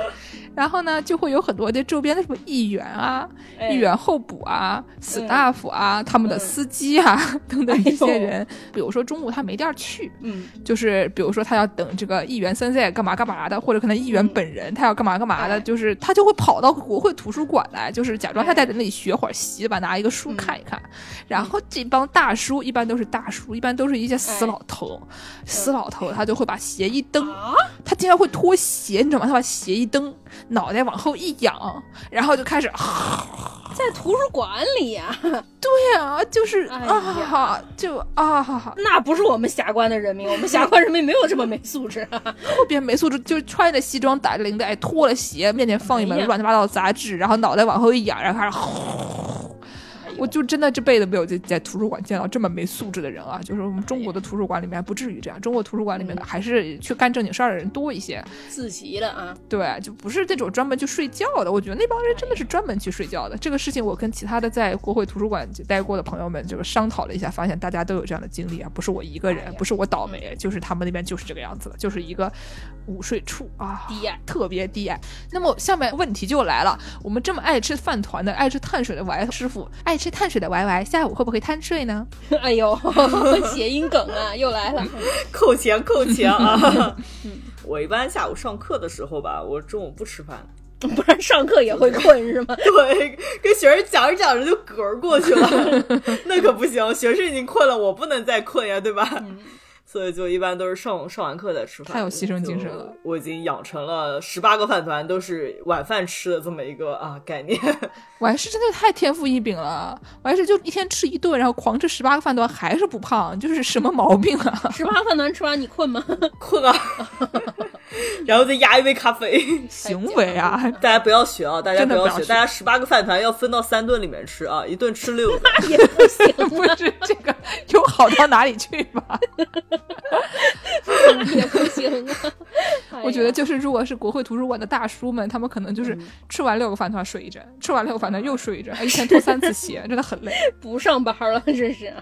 然后呢，就会有很多的周边的什么议员啊、议员候补啊、staff 啊、他们的司机啊 等等一些人。比如说中午他没地儿去，嗯，就是比如说他要等这个议员森在干嘛干嘛的，或者可能议员本人他要干嘛干嘛的，就是他就会跑到国会图书馆来，就是假装他在那里学会儿习吧，拿一个书看一看。然后这帮大叔一般都是大叔，一般都是一些死老头，死老头他就会把鞋一蹬，他竟然会脱鞋，你知道吗？他把鞋一蹬。脑袋往后一仰，然后就开始，在图书馆里呀？对呀，就是啊，就啊，那不是我们霞关的人民，我们霞关人民没有这么没素质。特别没素质，就穿着西装打着领带，脱了鞋，面前放一本乱七八糟的杂志，然后脑袋往后一仰，然后开始。我就真的这辈子没有在在图书馆见到这么没素质的人啊！就是我们中国的图书馆里面不至于这样，中国图书馆里面的还是去干正经事儿的人多一些。自习了啊，对，就不是那种专门去睡觉的。我觉得那帮人真的是专门去睡觉的。这个事情我跟其他的在国会图书馆待过的朋友们就是商讨了一下，发现大家都有这样的经历啊，不是我一个人，不是我倒霉，就是他们那边就是这个样子的，就是一个午睡处啊，低矮，特别低矮。那么下面问题就来了，我们这么爱吃饭团的、爱吃碳水的 Y 师傅，爱吃。碳水的 Y Y，下午会不会贪睡呢？哎呦，谐音梗啊，又来了，扣钱扣钱啊！我一般下午上课的时候吧，我中午不吃饭，不然上课也会困是吗？对，跟学生讲着讲着就嗝过去了，那可不行，学生已经困了，我不能再困呀，对吧？所以就一般都是上上完课再吃饭，太有牺牲精神了。我已经养成了十八个饭团都是晚饭吃的这么一个啊概念。我还是真的太天赋异禀了，我还是就一天吃一顿，然后狂吃十八个饭团还是不胖，就是什么毛病啊？十八饭团吃完你困吗？困啊，然后再压一杯咖啡。行为啊，大家不要学啊，大家不要学，大家十八个饭团要分到三顿里面吃啊，一顿吃六个 也不行，不是这个有好到哪里去吧？也不行啊！我觉得就是，如果是国会图书馆的大叔们，他们可能就是吃完六个饭团睡一阵，吃完六个饭团又睡一阵，一天脱三次鞋，真的很累，不上班了，真是。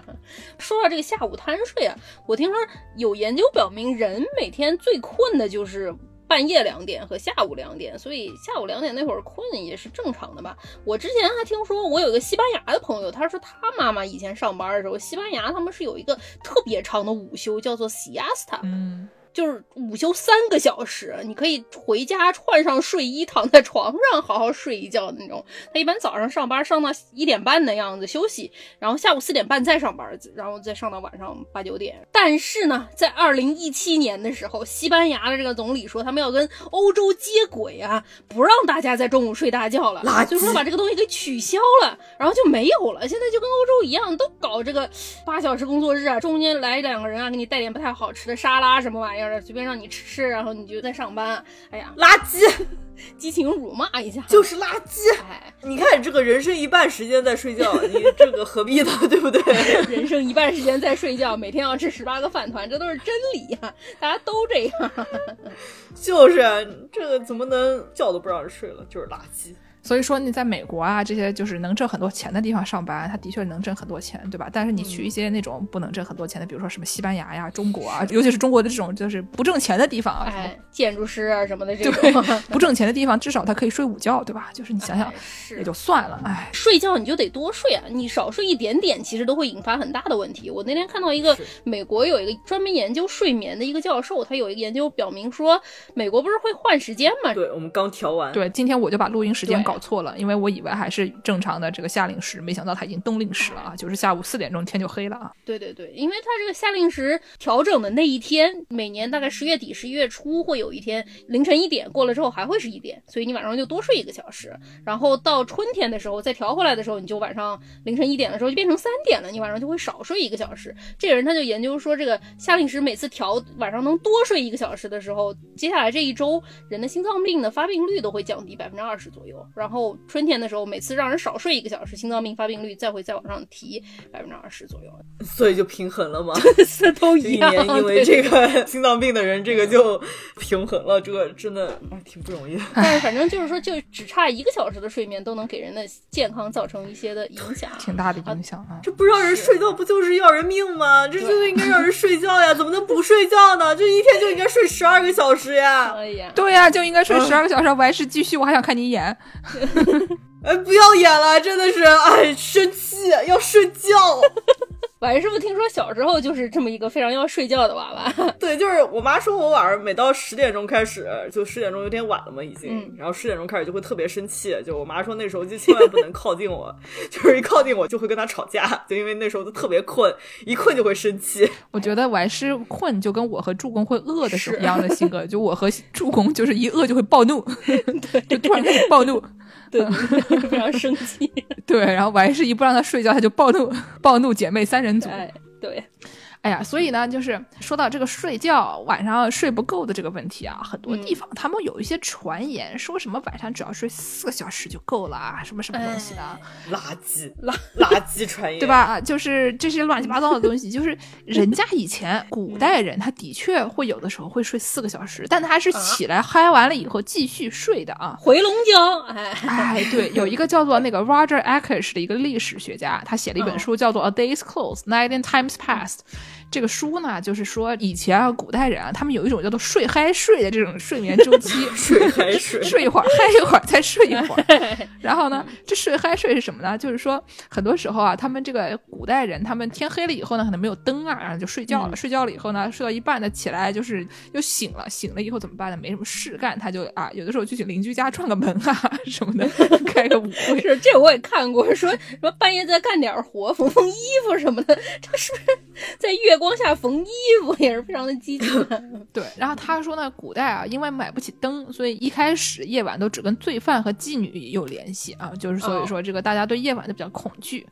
说到这个下午贪睡啊，我听说有研究表明，人每天最困的就是。是半夜两点和下午两点，所以下午两点那会儿困也是正常的吧。我之前还听说，我有个西班牙的朋友，他说他妈妈以前上班的时候，西班牙他们是有一个特别长的午休，叫做 siesta。嗯，就是午休三个小时，你可以回家换上睡衣，躺在床上好好睡一觉的那种。他一般早上上班上到一点半的样子休息，然后下午四点半再上班，然后再上到晚上八九点。但是呢，在二零一七年的时候，西班牙的这个总理说他们要跟欧洲接轨啊，不让大家在中午睡大觉了，所以说把这个东西给取消了，然后就没有了。现在就跟欧洲一样，都搞这个八小时工作日啊，中间来两个人啊，给你带点不太好吃的沙拉什么玩意随便让你吃吃，然后你就在上班。哎呀，垃圾！激情辱骂一下，就是垃圾。哎，你看这个人生一半时间在睡觉，你这个何必呢？对不对？人生一半时间在睡觉，每天要吃十八个饭团，这都是真理呀！大家都这样。就是这个怎么能觉都不让人睡了？就是垃圾。所以说你在美国啊，这些就是能挣很多钱的地方上班，他的确能挣很多钱，对吧？但是你去一些那种不能挣很多钱的，比如说什么西班牙呀、中国啊，尤其是中国的这种就是不挣钱的地方啊，哎，建筑师啊什么的这种不挣钱的地方，至少他可以睡午觉，对吧？就是你想想也就算了，哎，睡觉你就得多睡啊，你少睡一点点，其实都会引发很大的问题。我那天看到一个美国有一个专门研究睡眠的一个教授，他有一个研究表明说，美国不是会换时间吗？对，我们刚调完。对，今天我就把录音时间搞错了，因为我。以为还是正常的这个夏令时，没想到它已经冬令时了啊！就是下午四点钟天就黑了啊！对对对，因为它这个夏令时调整的那一天，每年大概十月底、十一月初会有一天凌晨一点过了之后还会是一点，所以你晚上就多睡一个小时。然后到春天的时候再调回来的时候，你就晚上凌晨一点的时候就变成三点了，你晚上就会少睡一个小时。这个人他就研究说，这个夏令时每次调晚上能多睡一个小时的时候，接下来这一周人的心脏病的发病率都会降低百分之二十左右。然后春天的。时候每次让人少睡一个小时，心脏病发病率再会再往上提百分之二十左右，所以就平衡了吗？这都一样。因为这个心脏病的人，这个就平衡了，这个真的挺不容易的。但是反正 就是说，就只差一个小时的睡眠，都能给人的健康造成一些的影响，挺大的影响啊！这不让人睡觉，不就是要人命吗？这就应该让人睡觉呀，怎么能不睡觉呢？这一天就应该睡十二个小时呀！对呀，就应该睡十二个小时。完事继续，我还想看你演。哎，不要演了，真的是，哎，生气，要睡觉。晚师傅听说小时候就是这么一个非常要睡觉的娃娃。对，就是我妈说我晚上每到十点钟开始，就十点钟有点晚了嘛，已经，然后十点钟开始就会特别生气。就我妈说那时候就千万不能靠近我，就是一靠近我就会跟她吵架，就因为那时候都特别困，一困就会生气。我觉得晚师困就跟我和助攻会饿的时候一样的性格，就我和助攻就是一饿就会暴怒，对，就突然开始暴怒。对，非常生气。对，然后我还是一不让他睡觉，他就暴怒，暴怒姐妹三人组。对。哎呀，所以呢，就是说到这个睡觉晚上睡不够的这个问题啊，很多地方他们有一些传言，说什么晚上只要睡四个小时就够了啊，什么什么东西的，垃圾垃垃圾传言，对吧？就是这些乱七八糟的东西，就是人家以前古代人他的确会有的时候会睡四个小时，但他是起来嗨完了以后继续睡的啊，回笼觉。哎哎，对，有一个叫做那个 Roger Ackers 的一个历史学家，他写了一本书叫做 A Day's Close Night and Times Past。这个书呢，就是说以前啊，古代人啊，他们有一种叫做睡嗨睡的这种睡眠周期，睡嗨 睡，睡一会儿嗨一会儿再睡一会儿。然后呢，这睡嗨睡是什么呢？就是说很多时候啊，他们这个古代人，他们天黑了以后呢，可能没有灯啊，然后就睡觉了。睡觉了以后呢，睡到一半呢，起来就是又醒了。醒了以后怎么办呢？没什么事干，他就啊，有的时候就去邻居家串个门啊什么的，开个舞会。是这我也看过，说什么半夜再干点活，缝缝衣服什么的，这是不是在月？光下缝衣服也是非常的激进。对，然后他说呢，古代啊，因为买不起灯，所以一开始夜晚都只跟罪犯和妓女有联系啊，就是所以说这个大家对夜晚就比较恐惧。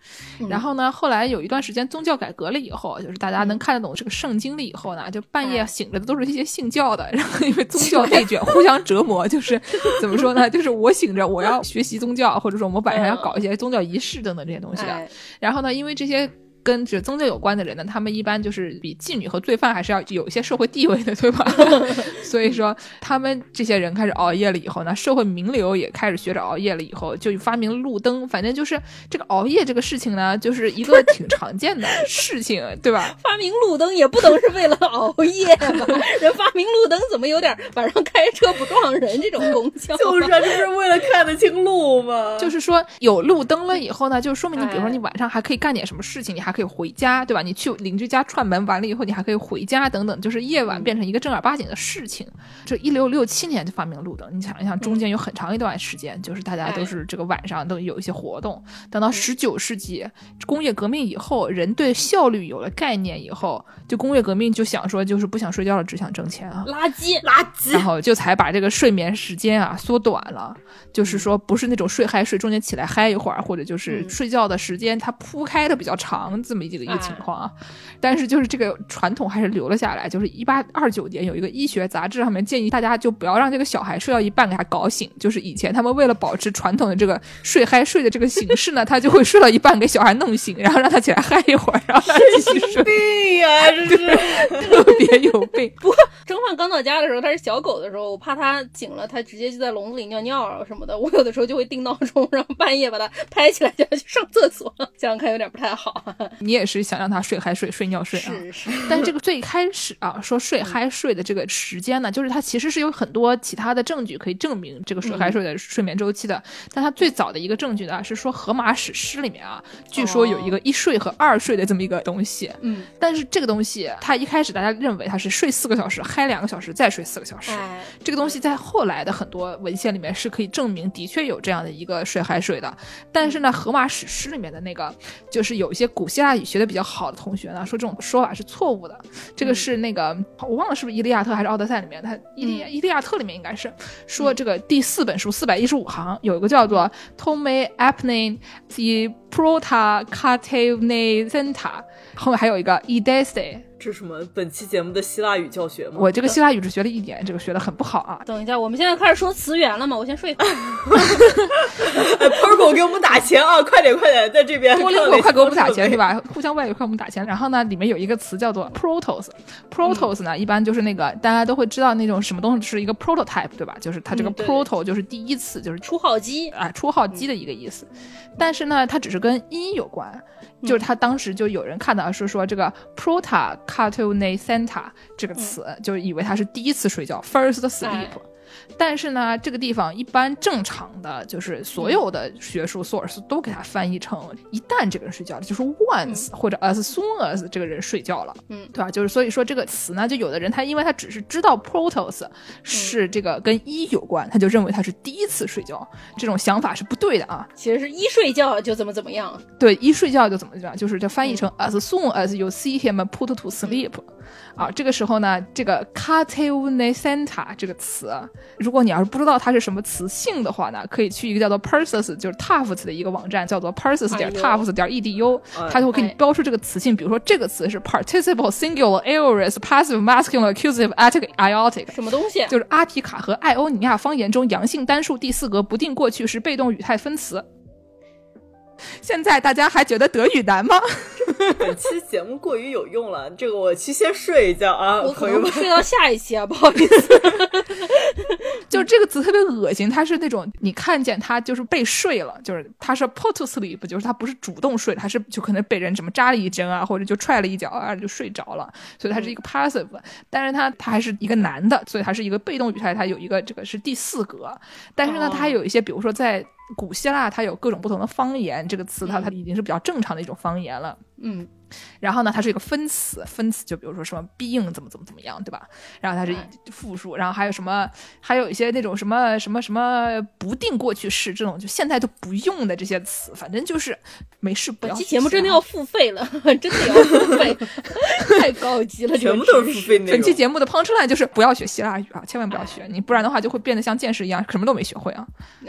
然后呢，后来有一段时间宗教改革了以后，就是大家能看得懂这个圣经了以后呢，就半夜醒着的都是一些信教的，然后因为宗教内卷，互相折磨，就是 怎么说呢？就是我醒着我要学习宗教，或者说我们晚上要搞一些宗教仪式等等这些东西的。然后呢，因为这些。跟这宗教有关的人呢，他们一般就是比妓女和罪犯还是要有一些社会地位的，对吧？所以说，他们这些人开始熬夜了以后呢，社会名流也开始学着熬夜了以后，就发明路灯。反正就是这个熬夜这个事情呢，就是一个挺常见的事情，对吧？发明路灯也不能是为了熬夜吧？人发明路灯怎么有点晚上开车不撞人这种功效？就是这是为了看得清路嘛？就是说有路灯了以后呢，就说明你比如说你晚上还可以干点什么事情，你还。可以回家，对吧？你去邻居家串门完了以后，你还可以回家等等，就是夜晚变成一个正儿八经的事情。这一六六七年就发明了路灯，你想一想，中间有很长一段时间，就是大家都是这个晚上都有一些活动。等到十九世纪工业革命以后，人对效率有了概念以后，就工业革命就想说，就是不想睡觉了，只想挣钱啊，垃圾垃圾，然后就才把这个睡眠时间啊缩短了，就是说不是那种睡嗨睡，中间起来嗨一会儿，或者就是睡觉的时间它铺开的比较长，这么一个一个情况啊。但是就是这个传统还是留了下来，就是一八二九年有一个医学杂志上面建议大家就不要让这个小孩睡到一半给他搞醒，就是以前他们为了保持传统的这个睡嗨睡的这个形式呢，他就会睡到一半给小孩弄醒，然后让他起来嗨一会儿，然后他继续睡。病呀，这是特别有病。不过甄嬛刚到家的时候，它是小狗的时候，我怕它醒了，它直接就在笼子里尿尿啊什么的。我有的时候就会定闹钟，然后半夜把它拍起来叫它去上厕所。想想看，有点不太好。你也是想让他睡嗨睡睡尿睡啊？是是。但是这个最开始啊，说睡嗨睡的这个时间呢，就是它其实是有很多其他的证据可以证明这个睡嗨睡的睡眠周期的。但它最早的一个证据呢，是说《荷马史诗》里面啊，据说有一个一睡和二睡的这么一个东西。嗯。但是这个东西，它一开始大家认为它是睡四个小时，嗨两个小时，再睡四个小时。这个东西在后来的很多文献里面是可以证明，的确有这样的一个睡嗨睡的。但是呢，《荷马史诗》里面的那个，就是有一些古希腊语学的比较好的同学呢，说这种说法是错误的。这个是那个我忘了是不是《伊利亚特》还是《奥德赛》里面，他《伊利亚伊利亚特》里面应该是说这个第四本书四百一十五行有一个叫做 Tome Apne the Prota Catenacenta，后面还有一个 Edese。这是什么？本期节目的希腊语教学吗？我这个希腊语只学了一点，这个学的很不好啊。等一下，我们现在开始说词源了吗？我先睡一会儿。Purple 给我们打钱啊！快点快点，在这边。多邻国快给我们打钱是吧？互相外语快给我们打钱。然后呢，里面有一个词叫做 protos，protos 呢，一般就是那个大家都会知道那种什么东西是一个 prototype，对吧？就是它这个 proto 就是第一次，就是初号机啊，初号机的一个意思。但是呢，它只是跟音有关，就是他当时就有人看到是说这个 prota。Catonacenta 这个词，就以为他是第一次睡觉，first sleep。但是呢，这个地方一般正常的就是所有的学术 source 都给它翻译成一旦这个人睡觉了，就是 once 或者 as soon as 这个人睡觉了，嗯，对吧？就是所以说这个词呢，就有的人他因为他只是知道 protos 是这个跟一有关，他就认为他是第一次睡觉，这种想法是不对的啊。其实是一睡觉就怎么怎么样，对，一睡觉就怎么怎么样，就是这翻译成 as soon as you see him put to sleep。啊，这个时候呢，这个 Catonacenta 这个词，如果你要是不知道它是什么词性的话呢，可以去一个叫做 Persis 就是 Tufts 的一个网站，叫做 Persis 点 Tufts 点 edu，它就会给你标出这个词性。比如说这个词是 Participle Singular Aorist Passive Masculine Accusative Attic Iotic，什么东西？就是阿提卡和艾欧尼亚方言中阳性单数第四格不定过去时被动语态分词。现在大家还觉得德语难吗？本期节目过于有用了，这个我去先睡一觉啊，我可能会，睡到下一期啊，不好意思。就这个词特别恶心，它是那种你看见他就是被睡了，就是他是 put to sleep，就是他不是主动睡，他是就可能被人什么扎了一针啊，或者就踹了一脚啊，就睡着了，所以他是一个 passive，但是他他还是一个男的，所以他是一个被动语态，他有一个这个是第四格，但是呢，他还有一些，比如说在。古希腊它有各种不同的方言，这个词它它已经是比较正常的一种方言了。嗯，然后呢，它是一个分词，分词就比如说什么 being 怎么怎么怎么样，对吧？然后它是复数，然后还有什么，还有一些那种什么什么什么不定过去式这种，就现在都不用的这些词，反正就是没事不要。本期节目真的要付费了，真的要付费，太高级了，全部都是付费。本期节目的 punchline 就是不要学希腊语啊，千万不要学，你不然的话就会变得像剑士一样，什么都没学会啊。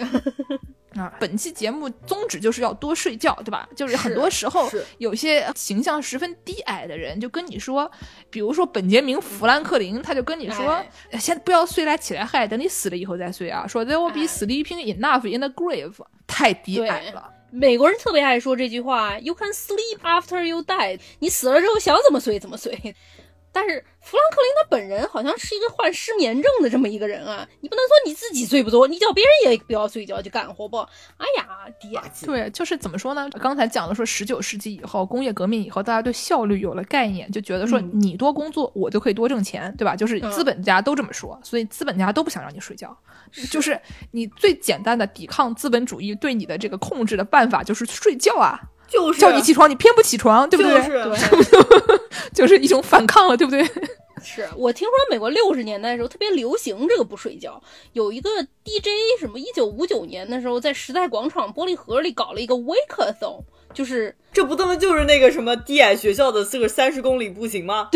啊，本期节目宗旨就是要多睡觉，对吧？就是很多时候有些形象十分低矮的人就跟你说，比如说本杰明·富兰克林，他就跟你说，先不要睡来起来嗨，等你死了以后再睡啊。说 There will be sleeping enough in the grave，太低矮了。美国人特别爱说这句话，You can sleep after you die，你死了之后想怎么睡怎么睡。但是富兰克林他本人好像是一个患失眠症的这么一个人啊，你不能说你自己睡不着，你叫别人也不要睡觉就干活不？哎呀，爹！对，就是怎么说呢？刚才讲了说，十九世纪以后，工业革命以后，大家对效率有了概念，就觉得说你多工作，我就可以多挣钱，对吧？就是资本家都这么说，所以资本家都不想让你睡觉。就是你最简单的抵抗资本主义对你的这个控制的办法，就是睡觉啊。就是叫你起床，你偏不起床，对不对？对，就是一种反抗了，对不对？是我听说美国六十年代的时候特别流行这个不睡觉，有一个 DJ 什么一九五九年的时候在时代广场玻璃盒里搞了一个 Wake-a-thon，就是这不他妈就是那个什么低矮学校的这个三十公里步行吗？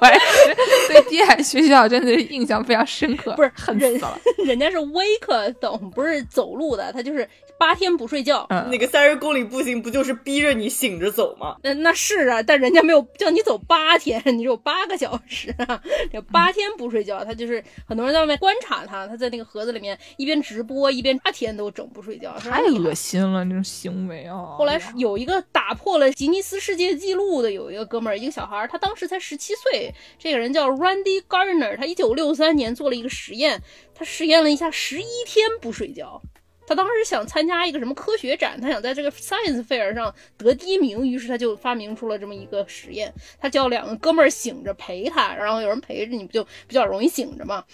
我也是对低矮学校真的是印象非常深刻，不是恨死了。人 家是 Wake-a-thon，不是走路的，他就是八天不睡觉。嗯那个三十公里步行不就是逼着你醒着走吗？那那是啊，但人家没有叫你走八天，你只有八个小时啊，这八天不睡觉，他就是很多人在外面观察他，他在那个盒子里面一边直播一边八天都整不睡觉，太恶心了，这种行为啊！后来有一个打破了吉尼斯世界纪录的，有一个哥们儿，一个小孩儿，他当时才十七岁，这个人叫 Randy Gardner，他一九六三年做了一个实验，他实验了一下十一天不睡觉。他当时想参加一个什么科学展，他想在这个 Science Fair 上得第一名，于是他就发明出了这么一个实验。他叫两个哥们儿醒着陪他，然后有人陪着你不就比较容易醒着嘛。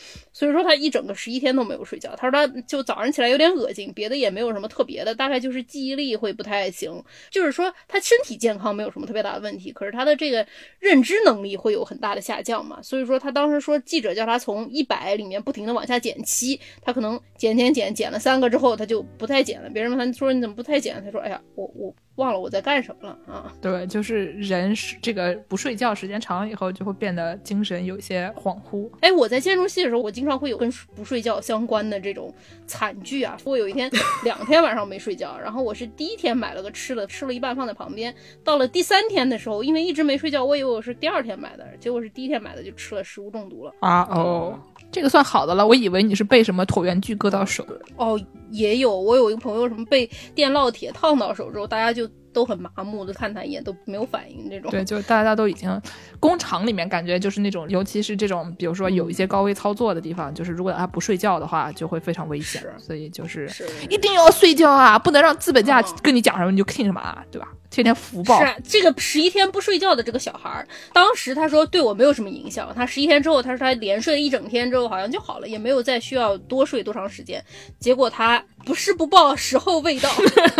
所以说他一整个十一天都没有睡觉。他说他就早上起来有点恶心，别的也没有什么特别的，大概就是记忆力会不太行。就是说他身体健康没有什么特别大的问题，可是他的这个认知能力会有很大的下降嘛。所以说他当时说记者叫他从一百里面不停的往下减七，他可能减减减减了三个之后。他就不太减了。别人问他说你怎么不太减？他说：“哎呀，我我忘了我在干什么了啊。”对，就是人这个不睡觉时间长了以后，就会变得精神有些恍惚。哎，我在建筑系的时候，我经常会有跟不睡觉相关的这种惨剧啊。我有一天 两天晚上没睡觉，然后我是第一天买了个吃的，吃了一半放在旁边。到了第三天的时候，因为一直没睡觉，我以为我是第二天买的，结果是第一天买的就吃了食物中毒了啊哦。这个算好的了，我以为你是被什么椭圆锯割到手。哦，也有，我有一个朋友什么被电烙铁烫到手之后，大家就都很麻木的看他一眼都没有反应，这种。对，就大家都已经工厂里面感觉就是那种，尤其是这种，比如说有一些高危操作的地方，就是如果他不睡觉的话，就会非常危险。所以就是一定要睡觉啊，不能让资本家跟你讲什么你就听什么啊，对吧？天天福报是啊，这个十一天不睡觉的这个小孩儿，当时他说对我没有什么影响。他十一天之后，他说他连睡了一整天之后，好像就好了，也没有再需要多睡多长时间。结果他不是不报，时候未到。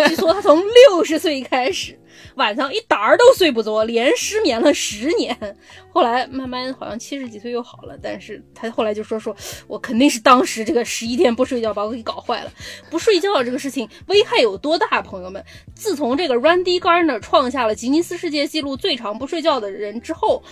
据说他从六十岁开开始，晚上一打儿都睡不着，连失眠了十年。后来慢慢好像七十几岁又好了，但是他后来就说说我肯定是当时这个十一天不睡觉把我给搞坏了。不睡觉这个事情危害有多大，朋友们？自从这个 Randy Gardner 创下了吉尼斯世界纪录最长不睡觉的人之后，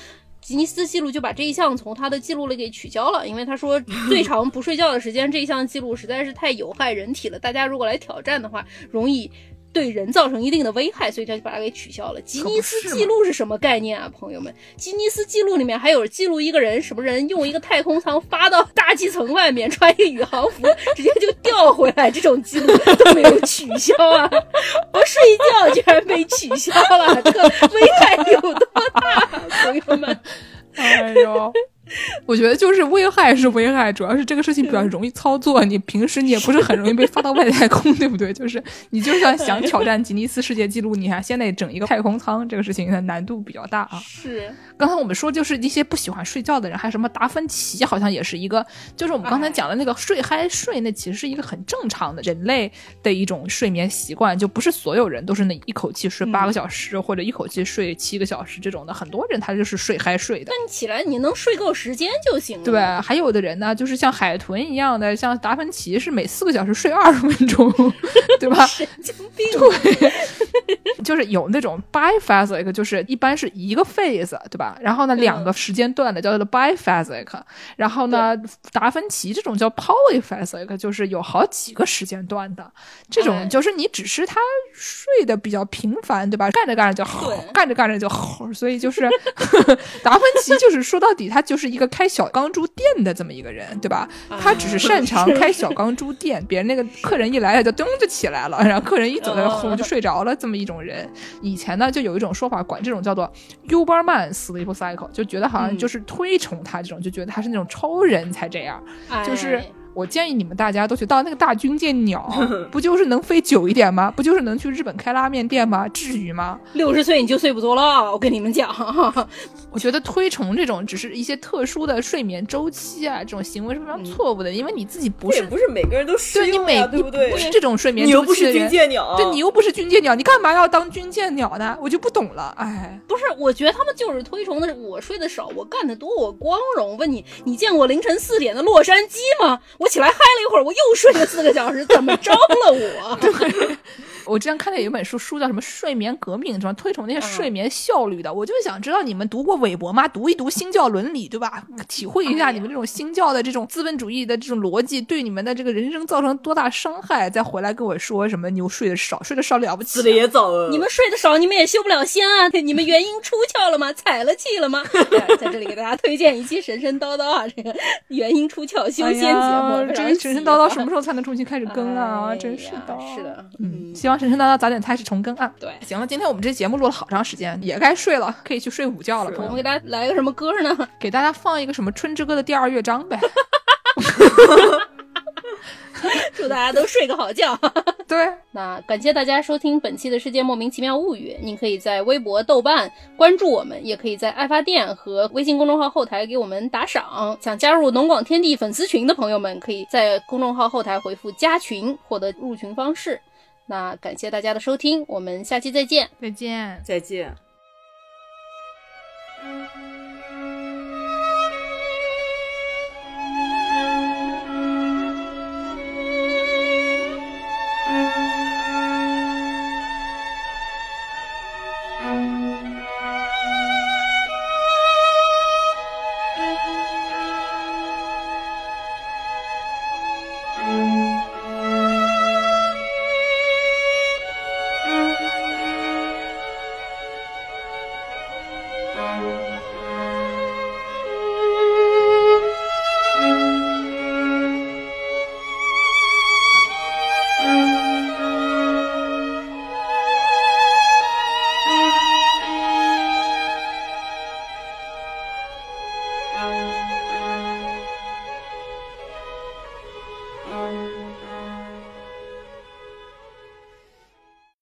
吉尼斯纪录就把这一项从他的记录里给取消了，因为他说最长不睡觉的时间这一项记录实在是太有害人体了，大家如果来挑战的话，容易。对人造成一定的危害，所以他就把它给取消了。吉尼斯记录是什么概念啊，朋友们？吉尼斯记录里面还有记录一个人什么人用一个太空舱发到大气层外面，穿一个宇航服直接就掉回来，这种记录都没有取消啊！我睡觉居然被取消了，这个危害有多大，朋友们？哎呦！我觉得就是危害是危害，主要是这个事情比较容易操作。你平时你也不是很容易被发到外太空，对不对？就是你就算想挑战吉尼斯世界纪录，你还先得整一个太空舱，这个事情的难度比较大啊。是，刚才我们说就是一些不喜欢睡觉的人，还有什么达芬奇，好像也是一个，就是我们刚才讲的那个睡嗨睡，那其实是一个很正常的人类的一种睡眠习惯，就不是所有人都是那一口气睡八个小时，或者一口气睡七个小时这种的，很多人他就是睡嗨睡的。那你起来你能睡够。时间就行了。对，还有的人呢，就是像海豚一样的，像达芬奇是每四个小时睡二十分钟，对吧？神经病。对，就是有那种 biphasic，就是一般是一个 phase，对吧？然后呢，两个时间段的叫做 biphasic，然后呢，达芬奇这种叫 polyphasic，就是有好几个时间段的。这种就是你只是他睡得比较频繁，对吧？干着干着就好，干着干着就好，所以就是 达芬奇就是说到底，他就是一个开小钢珠店的这么一个人，对吧？他只是 擅长开小钢珠店，别人那个客人一来了就噔就起来了，然后客人一走在轰就睡着了，这么一种人。以前呢，就有一种说法，管这种叫做 Uberman sleep cycle，就觉得好像就是推崇他这种，就觉得他是那种超人才这样，就是。我建议你们大家都去当那个大军舰鸟，不就是能飞久一点吗？不就是能去日本开拉面店吗？至于吗？六十岁你就睡不着了，我跟你们讲。我觉得推崇这种只是一些特殊的睡眠周期啊，这种行为是非常错误的，因为你自己不是不是每个人都适用呀，对不对？不是这种睡眠周期，你又不是军舰鸟，对你又不是军舰鸟，你干嘛要当军舰鸟呢？我就不懂了，哎，不是，我觉得他们就是推崇的是我睡得少，我干得多，我光荣。问你，你见过凌晨四点的洛杉矶吗？我起来嗨了一会儿，我又睡了四个小时，怎么着了我？我之前看到有一本书，书叫什么《睡眠革命》，什么推崇那些睡眠效率的。我就想知道你们读过韦伯吗？读一读新教伦理，对吧？体会一下你们这种新教的这种资本主义的这种逻辑，对你们的这个人生造成多大伤害，再回来跟我说什么你睡得少，睡得少了不起，死的也早了。你们睡得少，你们也修不了仙啊！你们元婴出窍了吗？踩了气了吗？在这里给大家推荐一期神神叨叨啊，这个元婴出窍修仙节目。这个神神叨叨什么时候才能重新开始更啊？真是的，是的，嗯，希望。神神叨叨早点开始重更啊！对，行了，今天我们这节目录了好长时间，也该睡了，可以去睡午觉了。我们给大家来个什么歌呢？给大家放一个什么《春之歌》的第二乐章呗。祝大家都睡个好觉。对，那感谢大家收听本期的《世界莫名其妙物语》。您可以在微博、豆瓣关注我们，也可以在爱发电和微信公众号后台给我们打赏。想加入农广天地粉丝群的朋友们，可以在公众号后台回复“加群”获得入群方式。那感谢大家的收听，我们下期再见，再见，再见。嗯